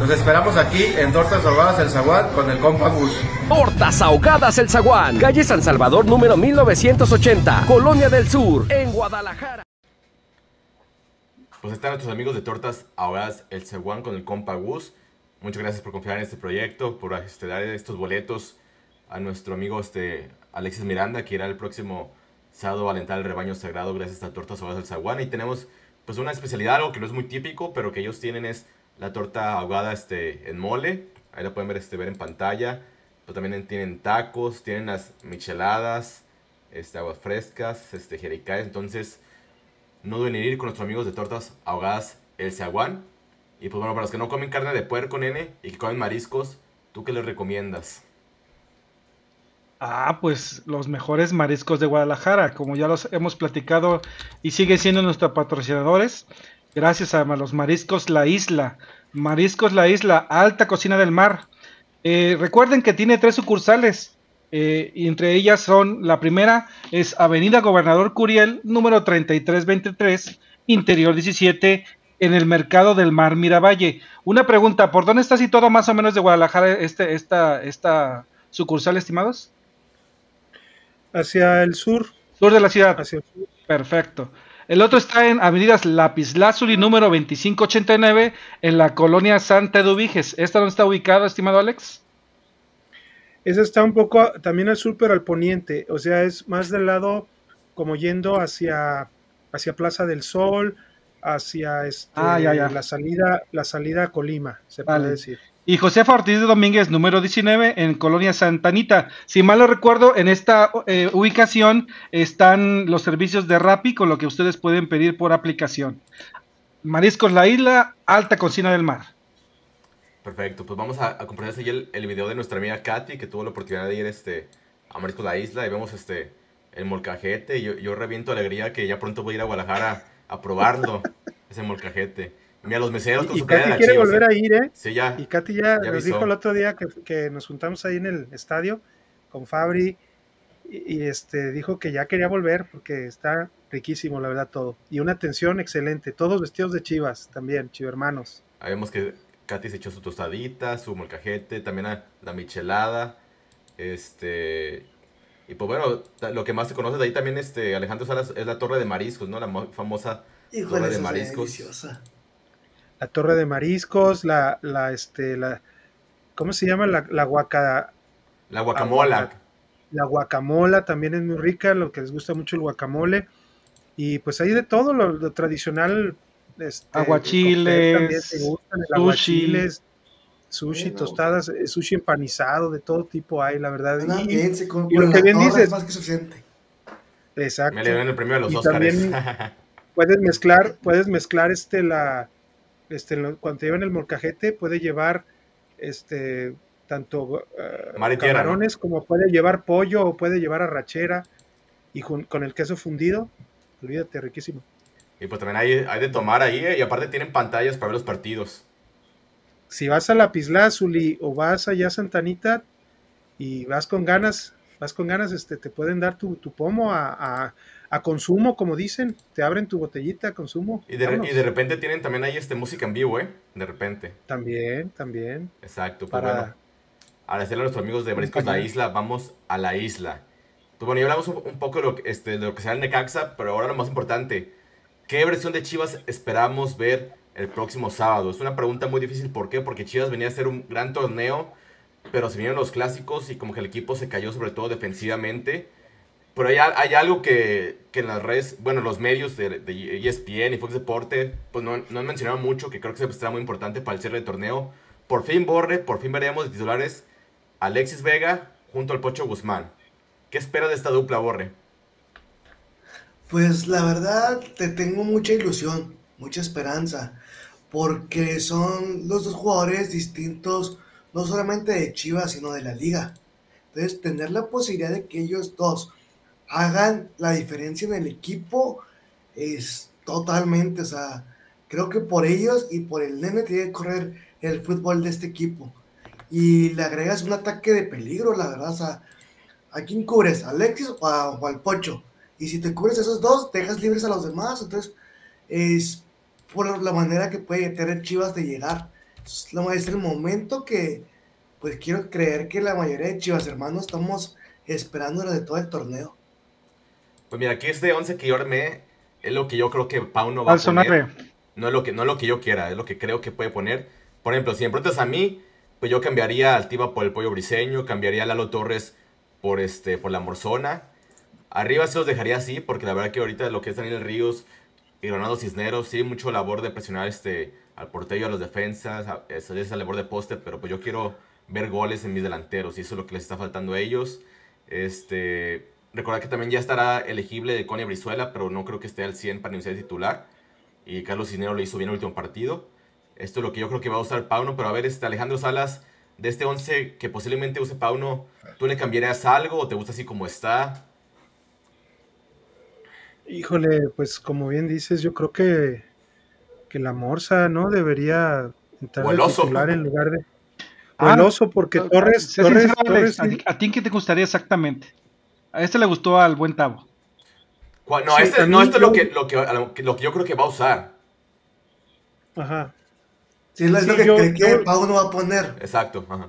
Los esperamos aquí en Tortas Ahogadas El Zaguán con el compa Gus. Tortas Ahogadas El Zaguán, calle San Salvador número 1980, Colonia del Sur, en Guadalajara. Pues están nuestros amigos de Tortas Ahogadas El Zaguán con el compa Gus. muchas gracias por confiar en este proyecto, por este, dar estos boletos a nuestro amigo este, Alexis Miranda, que irá el próximo sábado a alentar el rebaño sagrado gracias a Tortas Ahogadas del Zaguán. Y tenemos pues una especialidad, algo que no es muy típico, pero que ellos tienen es la torta ahogada este, en mole. Ahí la pueden ver, este, ver en pantalla. Pero también tienen tacos, tienen las micheladas, este, aguas frescas, este, jericayas. Entonces, no deben ir con nuestros amigos de tortas ahogadas El Zaguán. Y pues bueno, para los que no comen carne de puerco, nene, y que comen mariscos, ¿tú qué les recomiendas? Ah, pues los mejores mariscos de Guadalajara, como ya los hemos platicado y siguen siendo nuestros patrocinadores, gracias a los mariscos La Isla. Mariscos La Isla, alta cocina del mar. Eh, recuerden que tiene tres sucursales, eh, y entre ellas son, la primera es Avenida Gobernador Curiel, número 3323, Interior 17, en el Mercado del Mar Miravalle. Una pregunta, ¿por dónde está situado más o menos de Guadalajara este, esta, esta sucursal, estimados? Hacia el sur. Sur de la ciudad. Hacia el sur. Perfecto. El otro está en Avenidas Lapislázuli número 2589 en la colonia Santa Eduviges. ¿Esta dónde está ubicada, estimado Alex? Esa está un poco también al sur, pero al poniente. O sea, es más del lado como yendo hacia, hacia Plaza del Sol, hacia este, Ah, ya, ya. la salida, la salida a Colima, se Vale. puede decir. Y Josefa Ortiz de Domínguez, número 19, en Colonia Santanita. Si mal no recuerdo, en esta eh, ubicación están los servicios de Rappi, con lo que ustedes pueden pedir por aplicación. Mariscos La Isla, alta cocina del mar. Perfecto, pues vamos a, a ahí el, el video de nuestra amiga Katy, que tuvo la oportunidad de ir este, a Marisco La Isla y vemos este, el molcajete. Yo, yo reviento alegría que ya pronto voy a ir a Guadalajara a probarlo, [laughs] ese molcajete. Mira, los meseros con Y, su Katy quiere Chivas, volver a ir, ¿eh? Sí, ya. Y Katy ya, Ya nos dijo el otro día que, que nos juntamos ahí en el estadio con Fabri y, y, este dijo que ya quería volver porque está riquísimo, la verdad, todo. Y una atención excelente, todos vestidos de chivas también, chivermanos. Ahí vemos que Katy se echó su tostadita, su molcajete, también a- la michelada. Este. Y pues bueno, lo que más se conoce de ahí también, este, Alejandro Salas, es la torre de mariscos, ¿no? La mo- famosa Híjole, torre de mariscos. deliciosa. La torre de mariscos, la, la, este, la, ¿cómo se llama? La, la guaca, La guacamola. la guacamola también es muy rica, lo que les gusta mucho el guacamole. Y pues hay de todo, lo, lo tradicional. Este, Aguachiles, cóctel también te gustan, el sushi. aguachiles, sushi, Bueno. tostadas, eh, sushi empanizado, de todo tipo hay, la verdad. Anda Y- bien, se come y lo que bien dices- es más que suficiente. exacto. Me le dieron el premio de los Y también- [laughs] Puedes mezclar, puedes mezclar este la, este cuando te llevan el molcajete puede llevar este tanto tierra, camarones como puede llevar pollo o puede llevar arrachera y con el queso fundido, olvídate, riquísimo. y pues también hay, hay de tomar ahí, eh, y aparte tienen pantallas para ver los partidos. Si vas a la Pislázuli o vas allá a Santanita y vas con ganas, vas con ganas, este, te pueden dar tu, tu pomo a, a- a consumo, como dicen, te abren tu botellita a consumo. Y de, y repente tienen también ahí este música en vivo, ¿eh? De repente. También, también. Exacto. Pues Para- bueno. Agradecerle a nuestros amigos de Mariscos La. Isla. Vamos a la isla. Pues bueno, ya hablamos un, un poco de lo, que- este, de lo que será el Necaxa, pero ahora lo más importante. ¿Qué versión de Chivas esperamos ver el próximo sábado? Es una pregunta muy difícil. ¿Por qué? Porque Chivas venía a ser un gran torneo, pero se vinieron los clásicos y como que el equipo se cayó sobre todo defensivamente. Pero hay, hay algo que, que en las redes, bueno, los medios de, de E ESPN y Fox Deporte, pues no, no han mencionado mucho, que creo que será muy importante para el cierre del torneo. Por fin Borre, por fin veremos de titulares Alexis Vega junto al Pocho Guzmán. ¿Qué espera de esta dupla, Borre? Pues la verdad, te tengo mucha ilusión, mucha esperanza, porque son los dos jugadores distintos, no solamente de Chivas, sino de la liga. Entonces, tener la posibilidad de que ellos dos hagan la diferencia en el equipo es totalmente, o sea, creo que por ellos y por el nene tiene que correr el fútbol de este equipo. Y le agregas un ataque de peligro, la verdad, o sea, ¿a quién cubres? ¿A Alexis o, o al Pocho? Y si te cubres esos dos, dejas libres a los demás. Entonces, es por la manera que puede tener Chivas de llegar. Es, lo- es el momento que, pues quiero creer que la mayoría de Chivas hermanos estamos esperando de todo el torneo. Pues mira, aquí este 11 que yo armé es lo que yo creo que Pau no va a poner. No es lo que, no es lo que yo quiera, es lo que creo que puede poner. Por ejemplo, si me preguntas a mí, pues yo cambiaría al Tiva por el Pollo Briseño, cambiaría a Lalo Torres por, este, por la Morzona. Arriba se los dejaría así, porque la verdad que ahorita lo que es Daniel Ríos y Ronaldo Cisneros, sí, mucho labor de presionar este, al portero, a los defensas, a- esa, esa labor de poste, pero pues yo quiero ver goles en mis delanteros y eso es lo que les está faltando a ellos. Este, recordar que también ya estará elegible de Connie Brizuela, pero no creo que esté al 100 para iniciar de titular. Y Carlos Cisneros lo hizo bien el último partido. Esto es lo que yo creo que va a usar Pauno, pero a ver, este Alejandro Salas, de este 11 que posiblemente use Pauno, ¿tú le cambiarías algo o te gusta así como está? Híjole, pues como bien dices, yo creo que, que la Morsa, ¿no? Debería entrar O el oso. titular en lugar de... O Ah, el oso, porque Torres, Torres, sincero, Torres, ¿a, ti, a ti qué te gustaría exactamente? A este le gustó al buen Tavo. ¿Cuál- No, Sí, este- no esto es lo yo- que, lo, que, a lo que- lo que yo creo que va a usar. ajá. Sí, es lo Sí, que yo- cree que yo- Pau no va a poner. Exacto. ajá.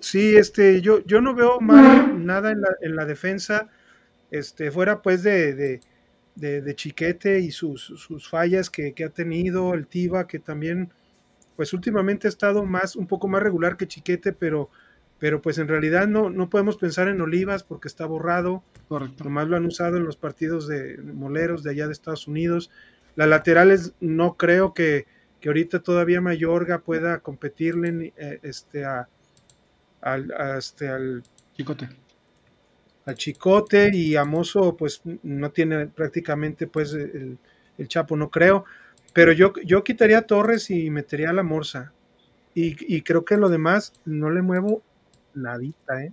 Sí, este, yo, yo no veo mal nada en la, en la defensa, este, fuera pues de, de, de- de Chiquete y sus, sus fallas que, que ha tenido, el Tiva, que también, pues últimamente ha estado más, un poco más regular que Chiquete, pero, pero pues en realidad no, no podemos pensar en Olivas porque está borrado, Correcto. nomás lo han usado en los partidos de moleros de allá de Estados Unidos. Las laterales no creo que, que ahorita todavía Mayorga pueda competirle eh, este, a, al, a este, al, Chicote. Al Chicote y a Mozo pues no tiene prácticamente pues el, el Chapo, no creo. Pero yo, yo quitaría a Torres y metería a la Morsa. Y, y creo que lo demás no le muevo nadita, ¿eh?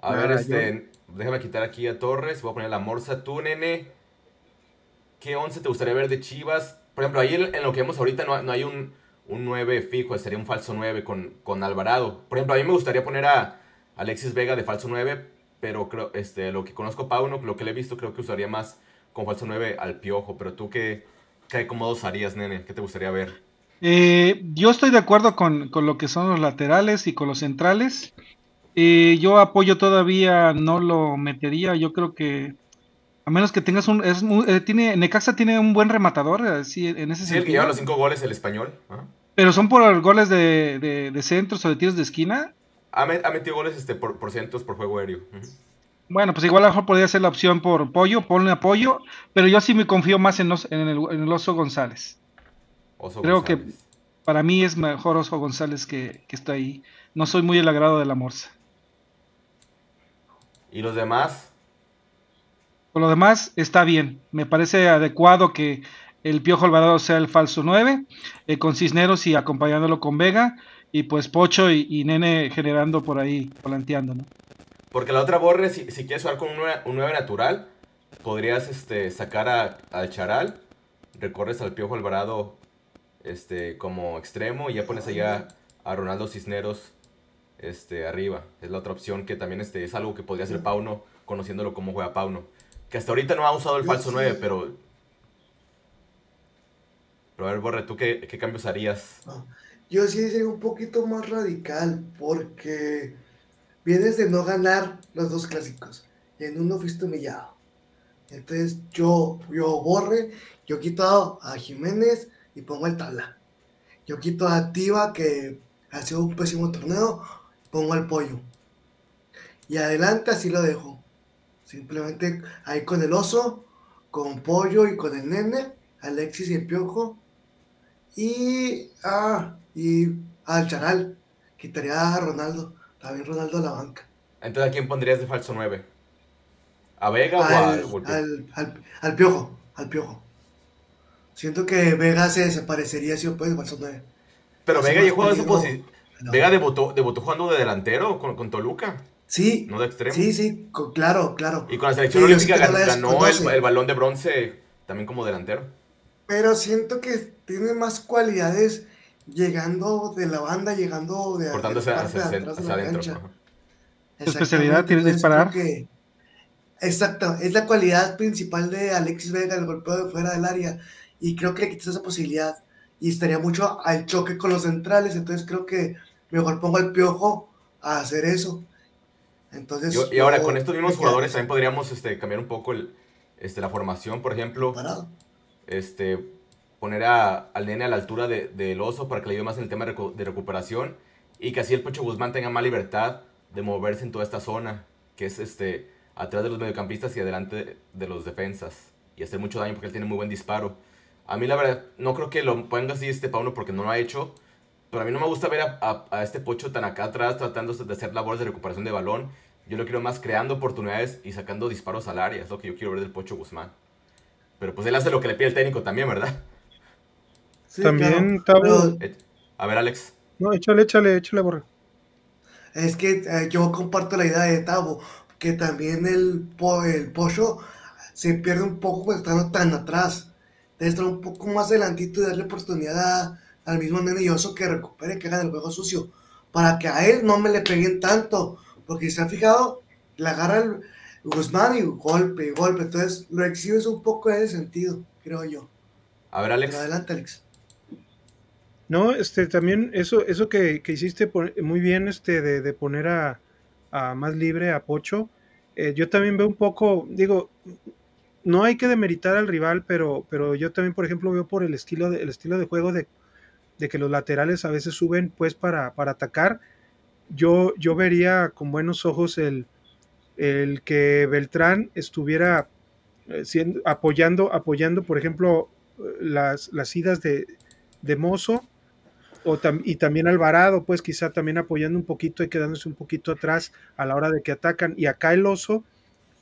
A Nada, ver, este, déjame quitar aquí a Torres, voy a poner la Morsa, tú, nene. ¿Qué 11 te gustaría ver de Chivas? Por ejemplo, ahí en, en lo que vemos ahorita no, no hay un, un 9 fijo, sería un falso 9 con, con Alvarado. Por ejemplo, a mí me gustaría poner a Alexis Vega de falso 9, pero creo, este, lo que conozco Pauno, lo que le he visto, creo que usaría más con falso 9 al Piojo. Pero tú, ¿qué, qué cómodos harías, nene? ¿Qué te gustaría ver? Eh, yo estoy de acuerdo con, con lo que son los laterales y con los centrales. Eh, yo apoyo todavía, no lo metería. Yo creo que a menos que tengas un, es eh, tiene, Necaxa tiene un buen rematador, así en ese Sí, el que lleva los 5 goles, el español. Pero son por goles de, de, de centros o de tiros de esquina. Ha, met- ha metido goles este, por, por cientos por juego aéreo. Bueno, pues igual a lo mejor podría ser la opción por pollo, ponle apoyo, pero yo sí me confío más en, los- en, el, en el Oso González. Oso Creo que para mí es mejor Oso González que, que está ahí. No soy muy el agrado de la Morsa. ¿Y los demás? Por lo demás, está bien. Me parece adecuado que el Piojo Alvarado sea el falso 9, eh, con Cisneros y acompañándolo con Vega, y pues Pocho y, y Nene generando por ahí, volanteando, ¿no? Porque la otra borre, si, si quieres jugar con un 9, un nueve natural, podrías este, sacar a, al Charal, recorres al Piojo Alvarado este, como extremo y ya pones allá a Ronaldo Cisneros este, arriba. Es la otra opción que también este, es algo que podría hacer Pauno, conociéndolo cómo juega Pauno. Que hasta ahorita no ha usado el falso sí. 9, pero... Pero a ver, Borre, ¿tú qué, qué cambios harías? Yo sí sería un poquito más radical porque vienes de no ganar los dos clásicos y en uno fuiste humillado. Entonces yo, yo borre, yo quito a Jiménez y pongo al Tabla. Yo quito a Tiva que ha sido un pésimo torneo, pongo al Pollo. Y adelante así lo dejo. Simplemente ahí con el oso, con Pollo y con el nene, Alexis y el Piojo. Y, ah, y al Charal, quitaría a Ronaldo, también Ronaldo a la banca. Entonces, ¿a quién pondrías de falso 9? ¿A Vega o Al, al al, Piojo, al Piojo. Siento que Vega se desaparecería si puede falso 9. Pero Vega ya juega en su posición. No. Vega debutó, debutó jugando de delantero con, con Toluca, Sí, no de extremo. sí, sí, claro, claro. Y con la selección olímpica sí ganó el balón de bronce también como delantero. Pero siento que tiene más cualidades llegando de la banda, llegando de Cortándose de hacia, de hacia de la adentro. especialidad tiene que Entonces, disparar. que- exacto, es la cualidad principal de Alexis Vega, el golpeo de fuera del área. Y creo que le quitas esa posibilidad. Y estaría mucho al choque con los centrales. Entonces creo que mejor pongo al piojo a hacer eso. Entonces, Yo- y ahora con estos mismos jugadores también podríamos este, cambiar un poco el, este, la formación, por ejemplo. parado. Este, poner a, al nene a la altura del de, oso para que le ayude más en el tema de, de, recuperación y que así el Pocho Guzmán tenga más libertad de moverse en toda esta zona, que es este atrás de los mediocampistas y adelante de los defensas y hacer mucho daño porque él tiene muy buen disparo. A mí la verdad, no creo que lo ponga así este Pauno porque no lo ha hecho, pero a mí no me gusta ver a, a, este Pocho tan acá atrás tratando de hacer labores de recuperación de balón. Yo lo quiero más creando oportunidades y sacando disparos al área, es lo que yo quiero ver del Pocho Guzmán. Pero pues él hace lo que le pide el técnico también, ¿verdad? También, eh, A ver, Alex. No, échale, échale, échale, borra. Es que eh, yo comparto la idea de Tavo, que también el, el Pocho se pierde un poco estando tan atrás. Debe estar un poco más adelantito y darle oportunidad al mismo nene y oso que recupere, que haga el juego sucio. Para que a él no me le peguen tanto. Porque si se ha fijado, le agarra el Guzmán y golpe y golpe. Entonces lo exhibes un poco en ese sentido, creo yo. A ver, Alex. adelante, Alex. No, este, también eso, eso que, hiciste muy bien, este, de, poner a, más libre a Pocho. Eh, yo también veo un poco, digo, no hay que demeritar al rival, pero, pero yo también, por ejemplo, veo por el estilo de, estilo de juego de, que los laterales a veces suben pues para, para atacar. Yo, yo vería con buenos ojos el, el que Beltrán estuviera eh, siendo, apoyando, apoyando, por ejemplo, las, las idas de, de Mozo o y también Alvarado, pues quizá también apoyando un poquito y quedándose un poquito atrás a la hora de que atacan. Y acá el oso,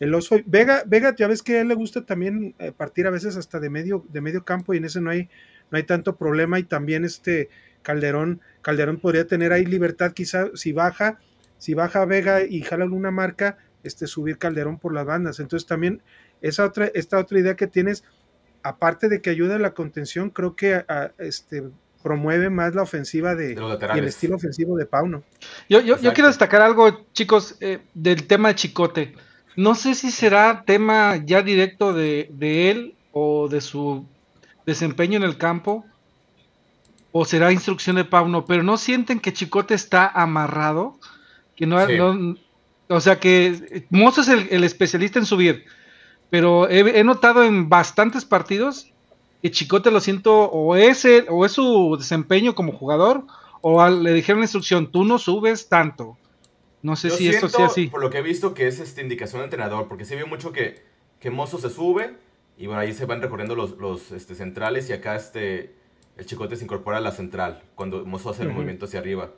el oso, Vega, Vega, ya ves que a él le gusta también eh, partir a veces hasta de medio, de medio campo y en ese no hay, no hay tanto problema. Y también este Calderón, Calderón podría tener ahí libertad, quizá si baja, si baja Vega y jala una marca, este subir Calderón por las bandas. Entonces también esa otra, esta otra idea que tienes, aparte de que ayuda a la contención, creo que este, promueve más la ofensiva de, y el estilo ofensivo de Pauno. Yo, yo, yo quiero destacar algo, chicos, eh, del tema de Chicote. No sé si será tema ya directo de, él o de su desempeño en el campo o será instrucción de Pauno, pero no sienten que Chicote está amarrado, que no, o sea que Mozo es el, especialista en subir, pero he, notado en bastantes partidos que Chicote lo siento o es o es su desempeño como jugador o le dijeron la instrucción, tú no subes tanto. No sé si esto sea así. Por lo que he visto que es esta indicación de entrenador, porque se vio mucho que, que Mozo se sube y bueno, ahí se van recorriendo los, los este, centrales y acá este, el chicote se incorpora a la central cuando Mozo hace el movimiento hacia arriba.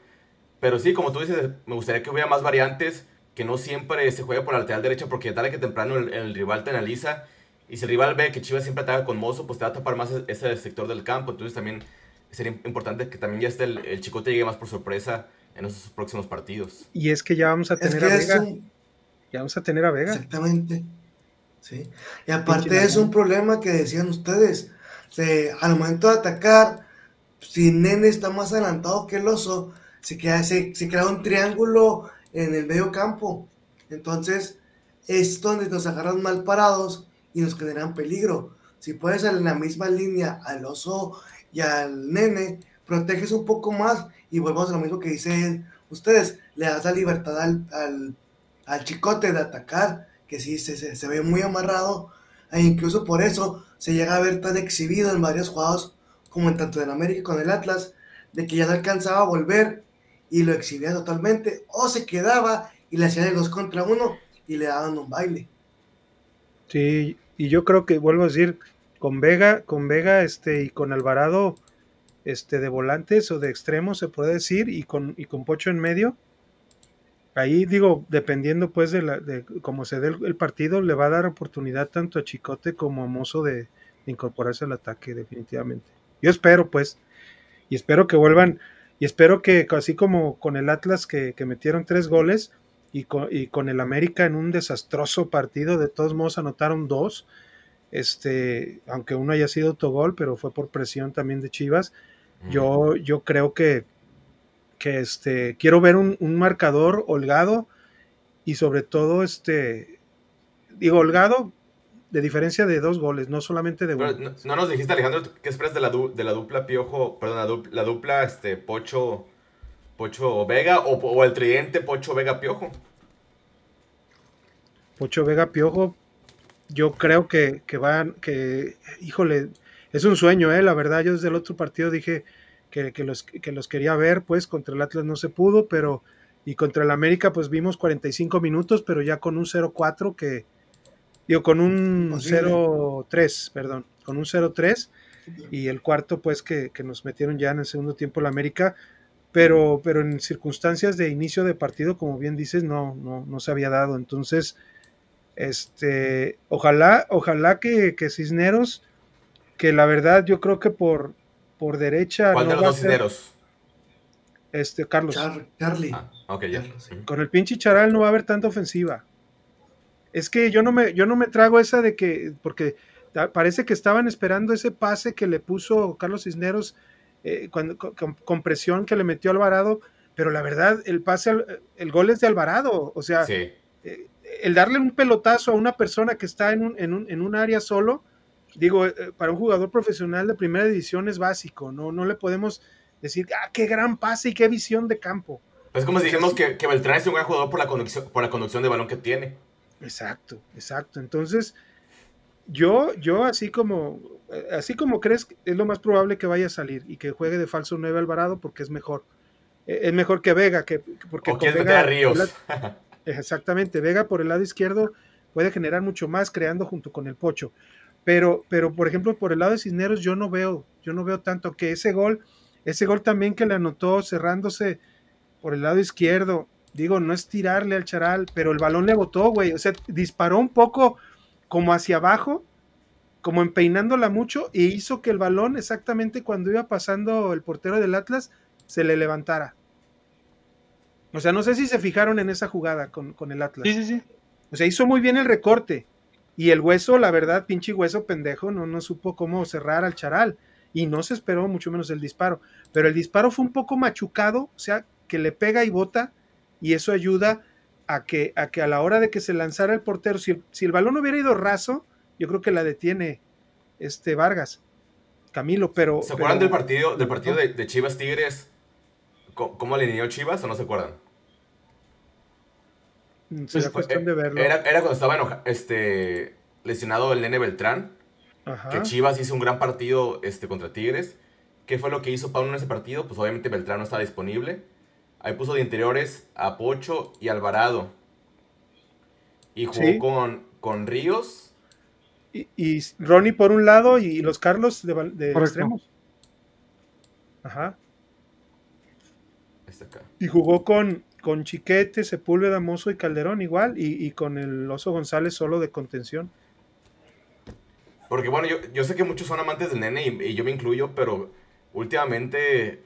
Pero sí, como tú dices, me gustaría que hubiera más variantes, que no siempre se juegue por la lateral derecha, porque tal que temprano el, rival te analiza y si el rival ve que Chivas siempre ataca con Mozo, pues te va a tapar más e-, ese sector del campo. Entonces también sería importante que también ya esté el, el chicote llegue más por sorpresa en esos próximos partidos. Y es que ya vamos a tener a Vega. Ya vamos a tener a Vega. Exactamente. Sí. Y aparte es un problema que decían ustedes. al momento de atacar, si Nene está más adelantado que el oso, se, queda, se, se crea un triángulo en el medio campo. Entonces, es donde nos agarran mal parados y nos generan peligro. Si puedes en la misma línea al oso y al nene, proteges un poco más y volvemos a lo mismo que dicen ustedes, le das la libertad al, al, chicote de atacar, que sí se, se, ve muy amarrado, e incluso por eso se llega a ver tan exhibido en varios jugados, como en tanto en América con el Atlas, de que ya no alcanzaba a volver y lo exhibía totalmente, o se quedaba y le hacían el dos contra uno y le daban un baile. Sí, y yo creo que vuelvo a decir, con Vega, con Vega este, y con Alvarado, este, de volantes o de extremos, se puede decir, y con, y con Pocho en medio. Ahí digo, dependiendo pues de, la, de cómo se dé el, partido, le va a dar oportunidad tanto a Chicote como a Mozo de, incorporarse al ataque, definitivamente. Yo espero pues, y espero que vuelvan, y espero que así como con el Atlas que, metieron tres goles, y con, y con, el América en un desastroso partido, de todos modos anotaron dos, este, aunque uno haya sido autogol, pero fue por presión también de Chivas. Yo, yo creo que, que este, quiero ver un, marcador holgado y sobre todo, este, digo, holgado de diferencia de dos goles, no solamente de uno. No, nos dijiste, Alejandro, qué esperas de la, de la dupla Piojo, perdón, la dupla, este, Pocho, Pocho Vega o, el tridente Pocho Vega Piojo? Pocho Vega Piojo, yo creo que, que van, que, híjole, es un sueño, ¿eh? La verdad, yo desde el otro partido dije que, que, los, que los quería ver, pues contra el Atlas no se pudo, pero y contra el América pues vimos 45 minutos, pero ya con un 0-4 que, digo, con un 0-3, perdón, con un 0-3 y el cuarto pues que, que, nos metieron ya en el segundo tiempo el América, pero, pero en circunstancias de inicio de partido, como bien dices, no, no, no se había dado, entonces, este, ojalá, ojalá que, que Cisneros, que la verdad yo creo que por, por derecha... ¿Cuál no de los va a dos ser- Cisneros? Este, Carlos. Char- Charlie. Ah, ya. Con el pinche Charal no va a haber tanta ofensiva. Es que yo no me, yo no me trago esa de que, porque parece que estaban esperando ese pase que le puso Carlos Cisneros eh, cuando, con, con- presión que le metió Alvarado, pero la verdad, el pase, al- el gol es de Alvarado. O sea, Sí. eh, el darle un pelotazo a una persona que está en un, en un, en un área solo, digo, eh, para un jugador profesional de primera división es básico, no, no le podemos decir, ah, qué gran pase y qué visión de campo. Es como si dijimos que, que Beltrán es un gran jugador por la, conducción, por la conducción de balón que tiene. Exacto, exacto. Entonces, yo, yo así como, eh, así como crees, es lo más probable que vaya a salir y que juegue de falso 9 Alvarado porque es mejor. Eh, Es mejor que Vega, que porque O con Vega- Ríos. la- Exactamente, Vega por el lado izquierdo puede generar mucho más creando junto con el Pocho. Pero, pero por ejemplo, por el lado de Cisneros yo no veo, yo no veo tanto que ese gol, ese gol también que le anotó cerrándose por el lado izquierdo, digo, no es tirarle al charal, pero el balón le botó, güey, o sea, disparó un poco como hacia abajo, como empeinándola mucho, e hizo que el balón, exactamente cuando iba pasando el portero del Atlas, se le levantara. O sea, no sé si se fijaron en esa jugada con, con el Atlas. Sí, sí, sí. O sea, hizo muy bien el recorte. Y el hueso, la verdad, pinche hueso pendejo, no, no supo cómo cerrar al charal. Y no se esperó mucho menos el disparo. Pero el disparo fue un poco machucado, o sea, que le pega y bota. Y eso ayuda a que a, que a la hora de que se lanzara el portero, si el, si el balón hubiera ido raso, yo creo que la detiene este Vargas, Camilo, pero... ¿Se acuerdan pero- del partido, del partido de, de Chivas Tigres? ¿Cómo, cómo alineó Chivas o no se acuerdan? Mm, Será Fue- cuestión de verlo. Era, era cuando estaba enoja- este, lesionado el nene Beltrán, Ajá. que Chivas hizo un gran partido este, contra Tigres. ¿Qué fue lo que hizo Pauno en ese partido? Pues obviamente Beltrán no estaba disponible. Ahí puso de interiores a Pocho y Alvarado. Y jugó Sí. con, con Ríos. Y, y Ronnie por un lado y los Carlos de, de extremos. Ajá. Este acá. Y jugó con, con Chiquete, Sepúlveda, Mozo y Calderón igual, y, y con el Oso González solo de contención. Porque bueno, yo, yo sé que muchos son amantes del nene y, y yo me incluyo, pero últimamente,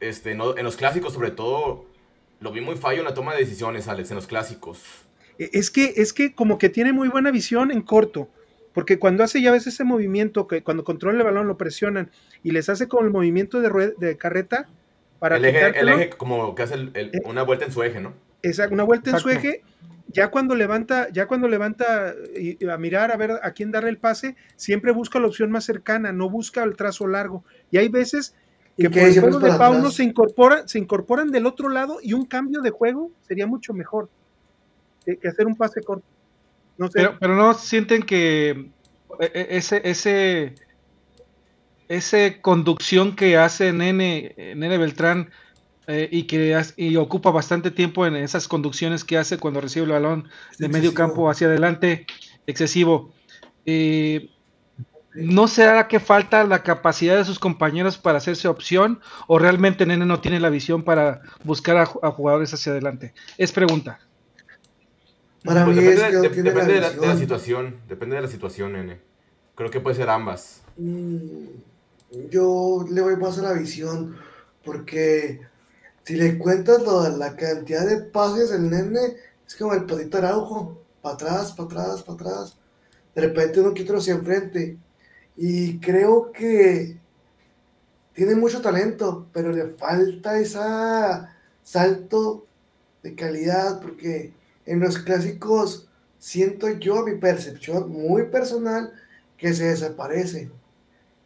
este, no- en los clásicos sobre todo, lo vi muy fallo en la toma de decisiones, Alex, en los clásicos. E- Es que, es que como que tiene muy buena visión en corto, porque cuando hace ya ves ese movimiento, que cuando controla el balón lo presionan y les hace como el movimiento de, rue- de carreta para El eje, el eje como que hace el- el- Eh. una vuelta en su eje, ¿no? Exacto, una vuelta en su eje, ya cuando levanta, ya cuando levanta y, y a mirar a ver a quién darle el pase, siempre busca la opción más cercana, no busca el trazo largo. Y hay veces ¿Y que por el juego de Pauno se incorpora, se incorporan del otro lado y un cambio de juego sería mucho mejor que, que hacer un pase corto. No sé, Pero, pero no sienten que e- e- ese, ese, ese conducción que hace Nene, Nene Beltrán eh, y que y ocupa bastante tiempo en esas conducciones que hace cuando recibe el balón de Es medio excesivo. campo hacia adelante, excesivo. Eh, ¿No será que falta la capacidad de sus compañeros para hacerse opción o realmente Nene no tiene la visión para buscar a, ju- a jugadores hacia adelante? Es pregunta. Para Pues mí depende, es que de, tiene depende de, la de la situación, depende de la situación, nene. Creo que puede ser ambas. Mm, Yo le voy más a la visión, porque si le cuentas lo de la cantidad de pases del nene, es como el patito Araujo, para atrás, para atrás, para atrás. De repente uno que otro hacia enfrente. Y creo que tiene mucho talento, pero le falta esa salto de calidad, porque en los clásicos siento yo, mi percepción muy personal, que se desaparece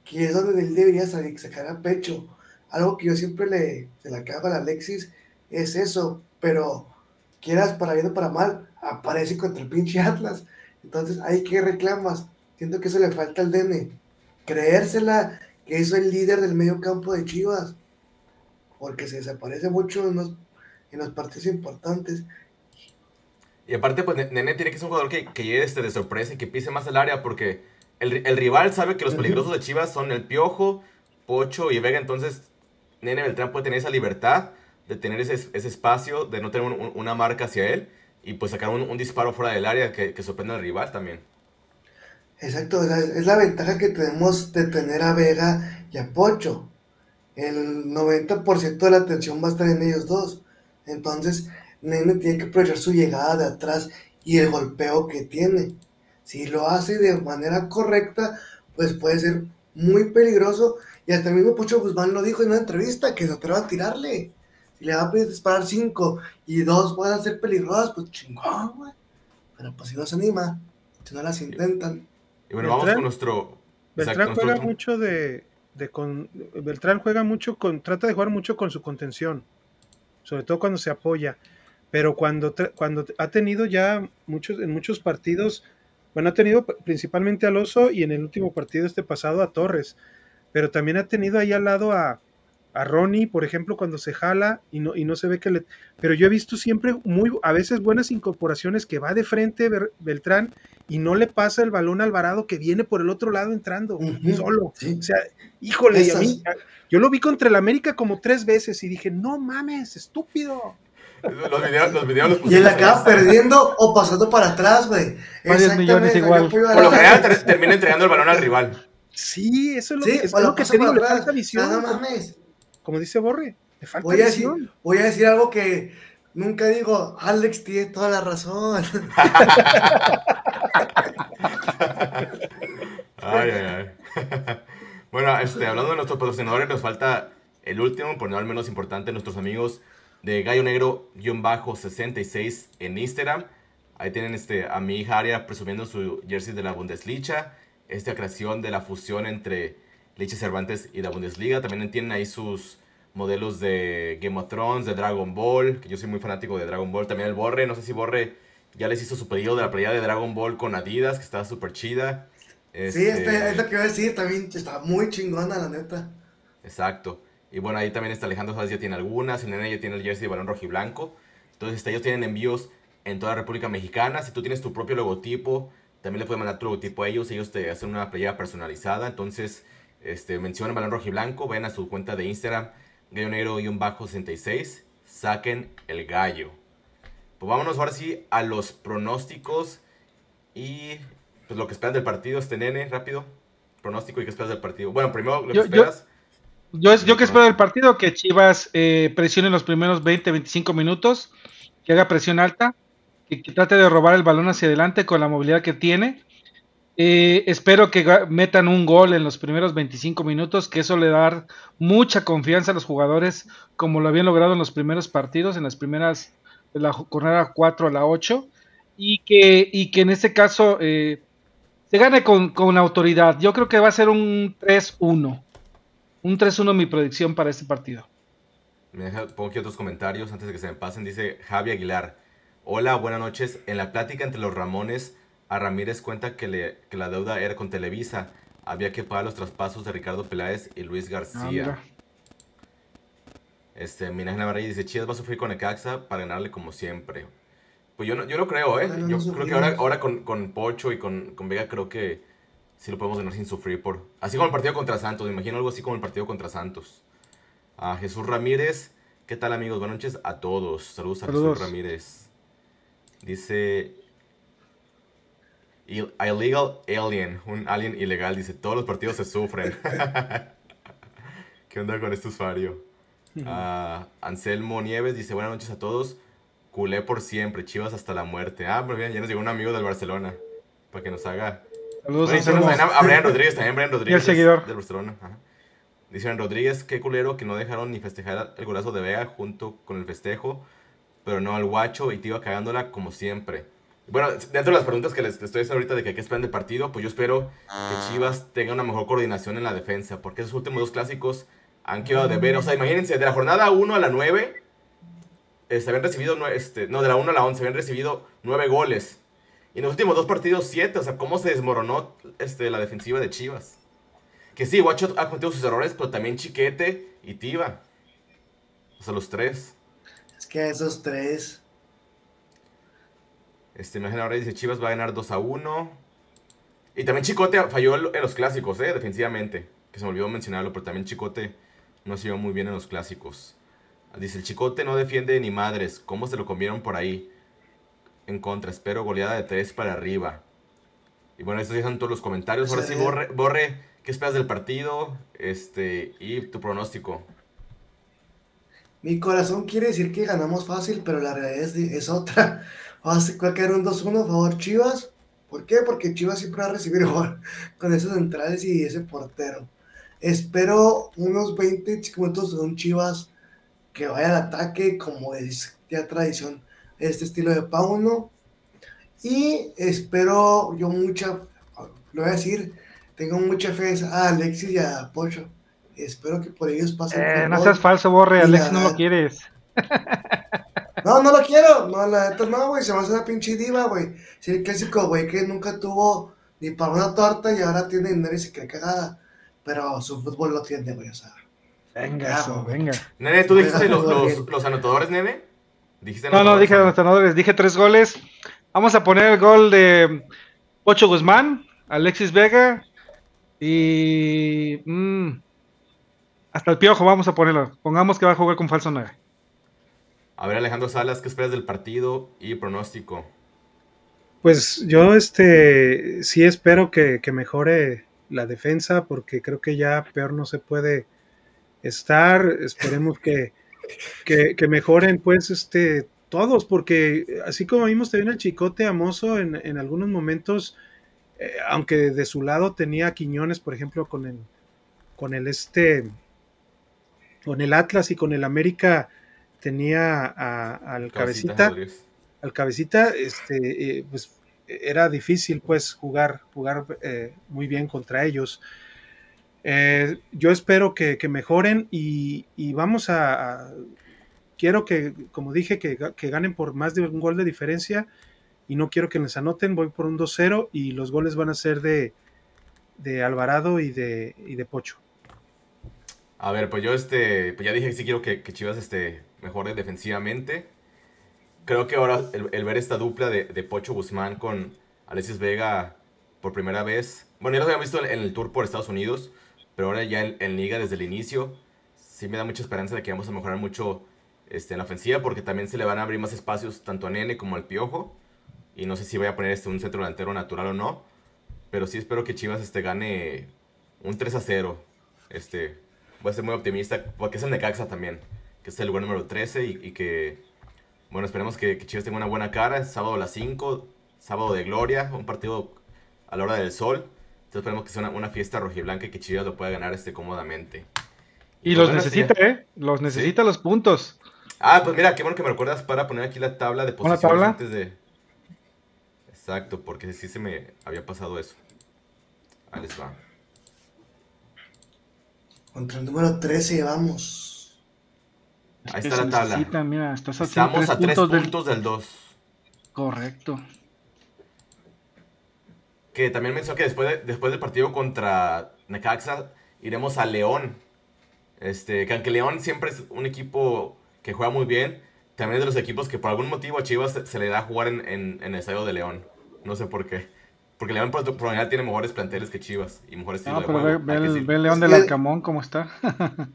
que es donde él debería salir, sacar a pecho. Algo que yo siempre le, se la cago a Alexis es eso, pero quieras para bien o para mal, aparece contra el pinche Atlas. Entonces, ahí que reclamas. Siento que eso le falta al Dene. Creérsela que soy el líder del medio campo de Chivas, porque se desaparece mucho en los, en los partidos importantes. Y aparte, pues Nene tiene que ser un jugador que, que llegue este de sorpresa y que pise más el área, porque el, el rival sabe que los peligrosos de Chivas son el Piojo, Pocho y Vega, entonces Nene Beltrán puede tener esa libertad de tener ese, ese espacio, de no tener una marca hacia él y pues sacar un, un disparo fuera del área que, que sorprenda al rival también. Exacto, es la ventaja que tenemos de tener a Vega y a Pocho. El 90% de la atención va a estar en ellos dos. Entonces, Nene tiene que aprovechar su llegada de atrás y el golpeo que tiene. Si lo hace de manera correcta, pues puede ser muy peligroso. Y hasta el mismo Pocho Guzmán lo dijo en una entrevista, que se atreva a tirarle. Si le va a disparar cinco y dos pueden ser peligrosas, pues chingón, güey. Pero pues si no se anima, si no las intentan. Y bueno, vamos con nuestro. Beltrán juega mucho de, con, Beltrán juega mucho con, trata de jugar mucho con su contención, sobre todo cuando se apoya. Pero cuando, cuando ha tenido ya muchos, en muchos partidos, bueno, ha tenido principalmente al Oso y en el último partido este pasado a Torres, pero también ha tenido ahí al lado a, a Ronnie, por ejemplo, cuando se jala y no, y no se ve que le... Pero yo he visto siempre muy, a veces buenas incorporaciones que va de frente Beltrán y no le pasa el balón a Alvarado que viene por el otro lado entrando solo. O sea, híjole, a mí, yo lo vi contra el América como tres veces y dije, no mames, estúpido. Los videos, los videos los Y él acaba perdiendo o pasando para atrás, güey. millones igual. Por lo general termina entregando el balón al rival. Sí, eso es lo, que, es lo que te digo, le falta visión. No mames como dice Borre, le falta voy a, decir, voy a decir algo que nunca digo, Alex tiene toda la razón. [laughs] ay, ay, ay. [laughs] bueno, este, hablando de nuestros patrocinadores, nos falta el último, por no al menos importante, nuestros amigos de Gallo Negro-66 en Instagram. Ahí tienen este, a mi hija Aria presumiendo su jersey de la Bundesliga. Esta creación de la fusión entre Leche Cervantes y la Bundesliga. También tienen ahí sus modelos de Game of Thrones, de Dragon Ball, que yo soy muy fanático de Dragon Ball. También el Borre, no sé si Borre ya les hizo su pedido de la playa de Dragon Ball con Adidas, que está súper chida. Sí, este, es lo que iba a decir, también está muy chingona, la neta. Exacto. Y bueno, ahí también está Alejandro Sánchez ya tiene algunas, el nene ya tiene el jersey de balón rojo y blanco. Entonces, este, ellos tienen envíos en toda la República Mexicana. Si tú tienes tu propio logotipo, también le puedes mandar tu logotipo a ellos. Ellos te hacen una playa personalizada. Entonces, este, mencionen balón rojo y blanco, ven a su cuenta de Instagram, gallo negro-66, saquen el gallo. Pues vámonos ahora sí a los pronósticos y pues lo que esperan del partido, este nene, rápido. Pronóstico y qué esperas del partido. Bueno, primero lo que esperas. Yo, yo, que espero del partido, que Chivas eh, presione los primeros 20-25 minutos, que haga presión alta, que, trate de robar el balón hacia adelante con la movilidad que tiene eh, espero que metan un gol en los primeros 25 minutos, que eso le da mucha confianza a los jugadores, como lo habían logrado en los primeros partidos, en las primeras, de la jornada 4 a la 8, y que, y que en este caso eh, se gane con, con, autoridad. Yo creo que va a ser un 3-1. Un 3-1 mi predicción para este partido. Pongo aquí otros comentarios antes de que se me pasen. Dice Javi Aguilar. Hola, buenas noches. En la plática entre los Ramones a Ramírez cuenta que, le, que la deuda era con Televisa. Había que pagar los traspasos de Ricardo Peláez y Luis García. Ah, este, Minas Navarrete dice, Chivas va a sufrir con Ecaxa para ganarle como siempre. Pues yo no, yo no creo, ¿eh? yo creo que ahora, ahora con, con, Pocho y con, con, Vega creo que sí lo podemos ganar sin sufrir. por Así como el partido contra Santos, me imagino algo así como el partido contra Santos. A Jesús Ramírez, ¿qué tal amigos? Buenas noches a todos. Saludos a Jesús Ramírez. Dice, Illegal Alien, un alien ilegal, dice, todos los partidos se sufren. [laughs] ¿Qué onda con este usuario? Uh, Anselmo Nieves dice, buenas noches a todos. Culé por siempre, chivas hasta la muerte. Ah, muy bien, ya nos llegó un amigo del Barcelona. Para que nos haga... Saludos a Brian Rodríguez, también Brian [laughs] Rodríguez. el seguidor. Del Barcelona. Dicen Rodríguez, qué culero que no dejaron ni festejar el golazo de Vega junto con el festejo. Pero no al guacho y te iba cagándola como siempre. Bueno, dentro de las preguntas que les, estoy haciendo ahorita de que qué esperan del partido, pues yo espero que Chivas tenga una mejor coordinación en la defensa, porque esos últimos dos clásicos han quedado de ver. O sea, imagínense, de la jornada 1 a la 9, eh, se habían recibido, este, no, de la 1 a la 11, se habían recibido 9 goles. Y en los últimos dos partidos, 7. O sea, cómo se desmoronó este, la defensiva de Chivas. Que sí, Guacho ha cometido sus errores, pero también Chiquete y Tiva. O sea, los tres. Es que esos tres. Este, ahora dice Chivas va a ganar 2 a 1. Y también Chicote falló en los clásicos, eh, defensivamente. Que se me olvidó mencionarlo, pero también Chicote no se muy bien en los clásicos. Dice, el Chicote no defiende ni madres. ¿Cómo se lo comieron por ahí? En contra, espero goleada de 3 para arriba. Y bueno, estos son todos los comentarios. Ahora sí, borre, borre, ¿qué esperas del partido? Este, y tu pronóstico. Mi corazón quiere decir que ganamos fácil, pero la realidad es, es otra. Va a caer un 2-1 a favor Chivas. ¿Por qué? Porque Chivas siempre va a recibir [laughs] gol con esos centrales y ese portero. Espero unos 20 minutos de un Chivas que vaya al ataque, como es ya tradición este estilo de Pauno. Y espero yo mucha, lo voy a decir, tengo mucha fe a Alexis y a Pocho. Espero que por ellos pasen. Eh, no seas falso, Borre, Alexis no lo quieres. [laughs] [laughs] No, no lo quiero. No, la neta no, güey. Se me hace una pinche diva, güey. Sí, el clásico, güey, que nunca tuvo ni para una torta y ahora tiene dinero y se cree cagada. Pero su fútbol lo tiene, güey, o sea. Venga, eso, venga. Nene, ¿tú dijiste los, los, anotadores, nene? ¿Dijiste no, no, dije anotadores. Dije tres goles. Vamos a poner el gol de Ocho Guzmán, Alexis Vega y. Mmm, hasta el piojo vamos a ponerlo. Pongamos que va a jugar con falso 9. A ver, Alejandro Salas, ¿qué esperas del partido y pronóstico? Pues yo este sí espero que, mejore la defensa, porque creo que ya peor no se puede estar. Esperemos que, que, mejoren, pues, este, todos, porque así como vimos también el chicote amoso en, en algunos momentos, eh, aunque de su lado tenía Quiñones, por ejemplo, con el, con el este, con el Atlas y con el América tenía al cabecita, al cabecita, este, eh, pues era difícil pues jugar, jugar eh, muy bien contra ellos. Eh, yo espero que, mejoren y, vamos a, quiero que, como dije, que, ganen por más de un gol de diferencia y no quiero que les anoten, voy por un 2-0 y los goles van a ser de, de Alvarado y de, y de Pocho. A ver, pues yo este, pues ya dije que sí quiero que, Chivas este, mejore defensivamente. Creo que ahora el, ver esta dupla de, Pocho Guzmán con Alexis Vega por primera vez, bueno, ya lo había visto en, el tour por Estados Unidos, pero ahora ya en, liga desde el inicio, sí me da mucha esperanza de que vamos a mejorar mucho este, en la ofensiva, porque también se le van a abrir más espacios tanto a Nene como al Piojo, y no sé si voy a poner este, un centro delantero natural o no, pero sí espero que Chivas este, gane un 3 a 0. Este, voy a ser muy optimista, porque es el Necaxa también, que es el lugar número 13 y, que, bueno, esperemos que, Chivas tenga una buena cara. Es sábado a las 5, sábado de gloria, un partido a la hora del sol. Entonces esperemos que sea una, fiesta rojiblanca y que Chivas lo pueda ganar este cómodamente. Y, los necesita, ¿eh? Los necesita los puntos. Ah, pues mira, qué bueno que me recuerdas para poner aquí la tabla de posiciones antes de... Exacto, porque sí se me había pasado eso. Ahí les va. Contra el número 13 vamos. Ahí está la tabla. Mira, Estamos a 3 puntos, del... 2. Correcto. Que también mencionó que después, después del partido contra Necaxa iremos a León. Este, que aunque León siempre es un equipo que juega muy bien, también es de los equipos que por algún motivo a Chivas se, le da jugar en, en, en el estadio de León. No sé por qué. Porque León por general tiene mejores planteles que Chivas y mejores estilos no, pero Ve, el, León del Alcamón cómo está. [laughs]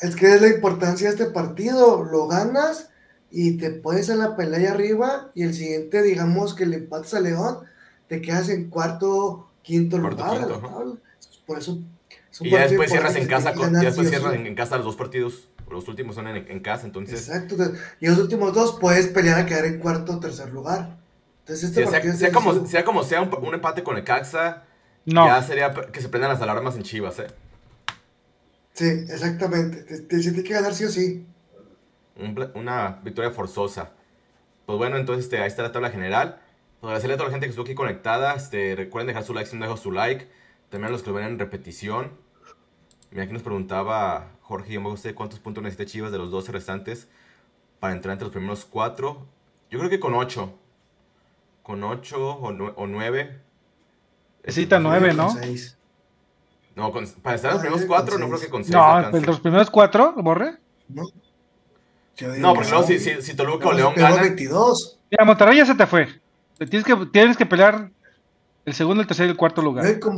es que es la importancia de este partido. Lo ganas y te pones en la pelea arriba y el siguiente, digamos que le empatas a León, te quedas en cuarto, quinto lugar. Por eso. Y ya después cierras en casa, ya después cierras en, casa los dos partidos. Los últimos son en, en casa, entonces. Exacto. Y los últimos dos puedes pelear a quedar en cuarto o tercer lugar. Entonces este sea, como, sea, como, sea, un, empate con el Caxa, no. ya sería que se prendan las alarmas en Chivas, ¿eh? Sí, exactamente. Te, tiene que ganar sí o sí. una victoria forzosa. Pues bueno, entonces este, ahí está la tabla general. Pues agradecerle a toda la gente que estuvo aquí conectada. Este, recuerden dejar su like si no dejó su like. También a los que lo ven en repetición. Mira, aquí nos preguntaba Jorge, me gusta cuántos puntos necesita Chivas de los 12 restantes para entrar entre los primeros cuatro. Yo creo que con 8 con 8 o, 9. Necesita 9, ¿no? No, con- para estar en los primeros Ay, cuatro, no creo que con seis No, alcance. pues los primeros cuatro, Borre. ¿no? No, que porque luego si, si, si Toluca o León ganan, 22. Mira, Monterrey ya se te fue. Tienes que, tienes que pelear el segundo, el tercer y el cuarto lugar. Güey, con,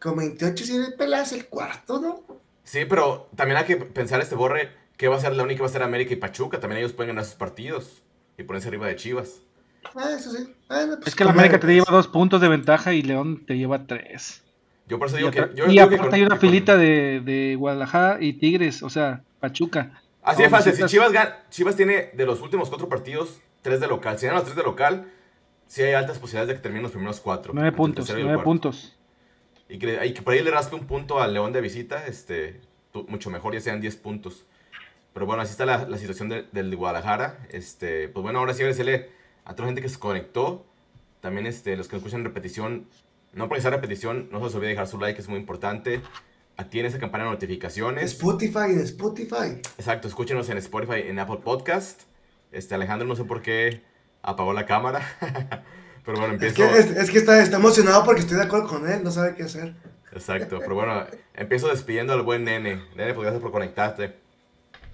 con 28 si le pelas el cuarto, ¿no? sí, pero también hay que pensar este borre que va a ser la única que va a ser América y Pachuca. También ellos pueden ganar sus partidos y ponerse arriba de Chivas. Ah, eso sí. Bueno, pues, Es que la América te lleva pues. dos puntos de ventaja y León te lleva tres. Yo por eso Y, digo que. apar- Yo y digo que aparte con- hay una que filita de, de Guadalajara y Tigres, o sea, Pachuca. Así de fácil. Si Chivas, Chivas tiene de los últimos cuatro partidos, tres de local. Si ganan los tres de local, sí hay altas posibilidades de que terminen los primeros cuatro. Nueve puntos, y nueve puntos. Y que, y que por ahí le raspe un punto al León de visita, este, mucho mejor, ya sean 10 puntos. Pero bueno, así está la, la situación de- del de Guadalajara. Este, pues bueno, ahora sí agradecerle a toda la gente que se conectó. También este, los que escuchan repetición. No por esa repetición, no se les olvide dejar su like, es muy importante. Activen esa campana de notificaciones. Spotify, de Spotify. Exacto, escúchenos en Spotify, en Apple Podcast. Este, Alejandro no sé por qué apagó la cámara. [laughs] Pero bueno, Es empiezo. que, es, es que está, está emocionado porque estoy de acuerdo con él, no sabe qué hacer. Exacto, pero bueno, empiezo despidiendo al buen nene. Nene, pues gracias por conectarte.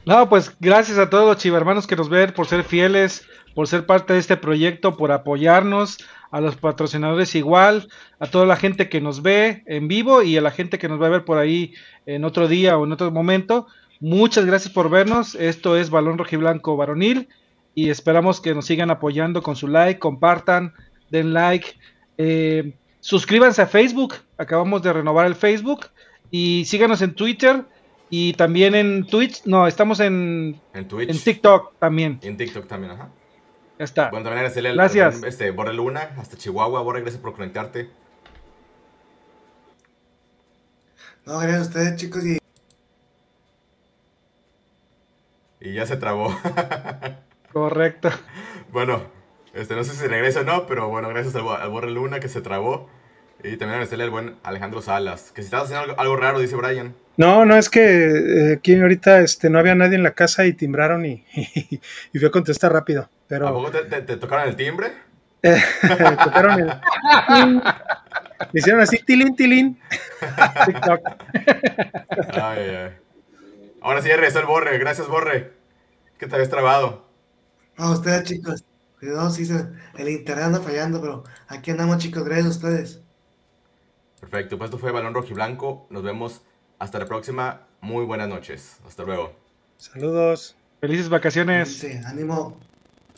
No, pues gracias a todos los chivermanos que nos ven por ser fieles, por ser parte de este proyecto, por apoyarnos, a los patrocinadores igual, a toda la gente que nos ve en vivo y a la gente que nos va a ver por ahí en otro día o en otro momento. Muchas gracias por vernos. Esto es Balón Rojiblanco Varonil y esperamos que nos sigan apoyando con su like, compartan, den like, eh, suscríbanse a Facebook. Acabamos de renovar el Facebook y síganos en Twitter y también en Twitch. No, estamos en, En Twitch. en TikTok también. En TikTok también, ajá. Ya está. Bueno, también agradecerle al- Gracias. al este, Borre Luna, hasta Chihuahua. Borre, gracias por conectarte. No, gracias a ustedes, chicos. Y Y ya se trabó. [laughs] Correcto. bueno, este, no sé si regresa o no, pero bueno, gracias al, al Borre Luna que se trabó. Y también agradecerle al buen Alejandro Salas. Que si estás haciendo algo, algo raro, dice Brian. No, no, es que eh, aquí ahorita este, no había nadie en la casa y timbraron y, [laughs] y fui a contestar rápido. ¿A Pero poco te, te- te tocaron el timbre? [laughs] me tocaron el- Me hicieron así, tilín, tilín. [laughs] TikTok. Ay, ay, ay. Ahora sí ya regresó el Borre. Gracias, Borre. Que te habías trabado. a ustedes, chicos. Cuidado, sí, se- el internet anda fallando, pero aquí andamos, chicos. Gracias a ustedes. Perfecto, pues esto fue Balón Rojiblanco. Nos vemos hasta la próxima. Muy buenas noches. Hasta luego. Saludos. Felices vacaciones. Sí, ánimo.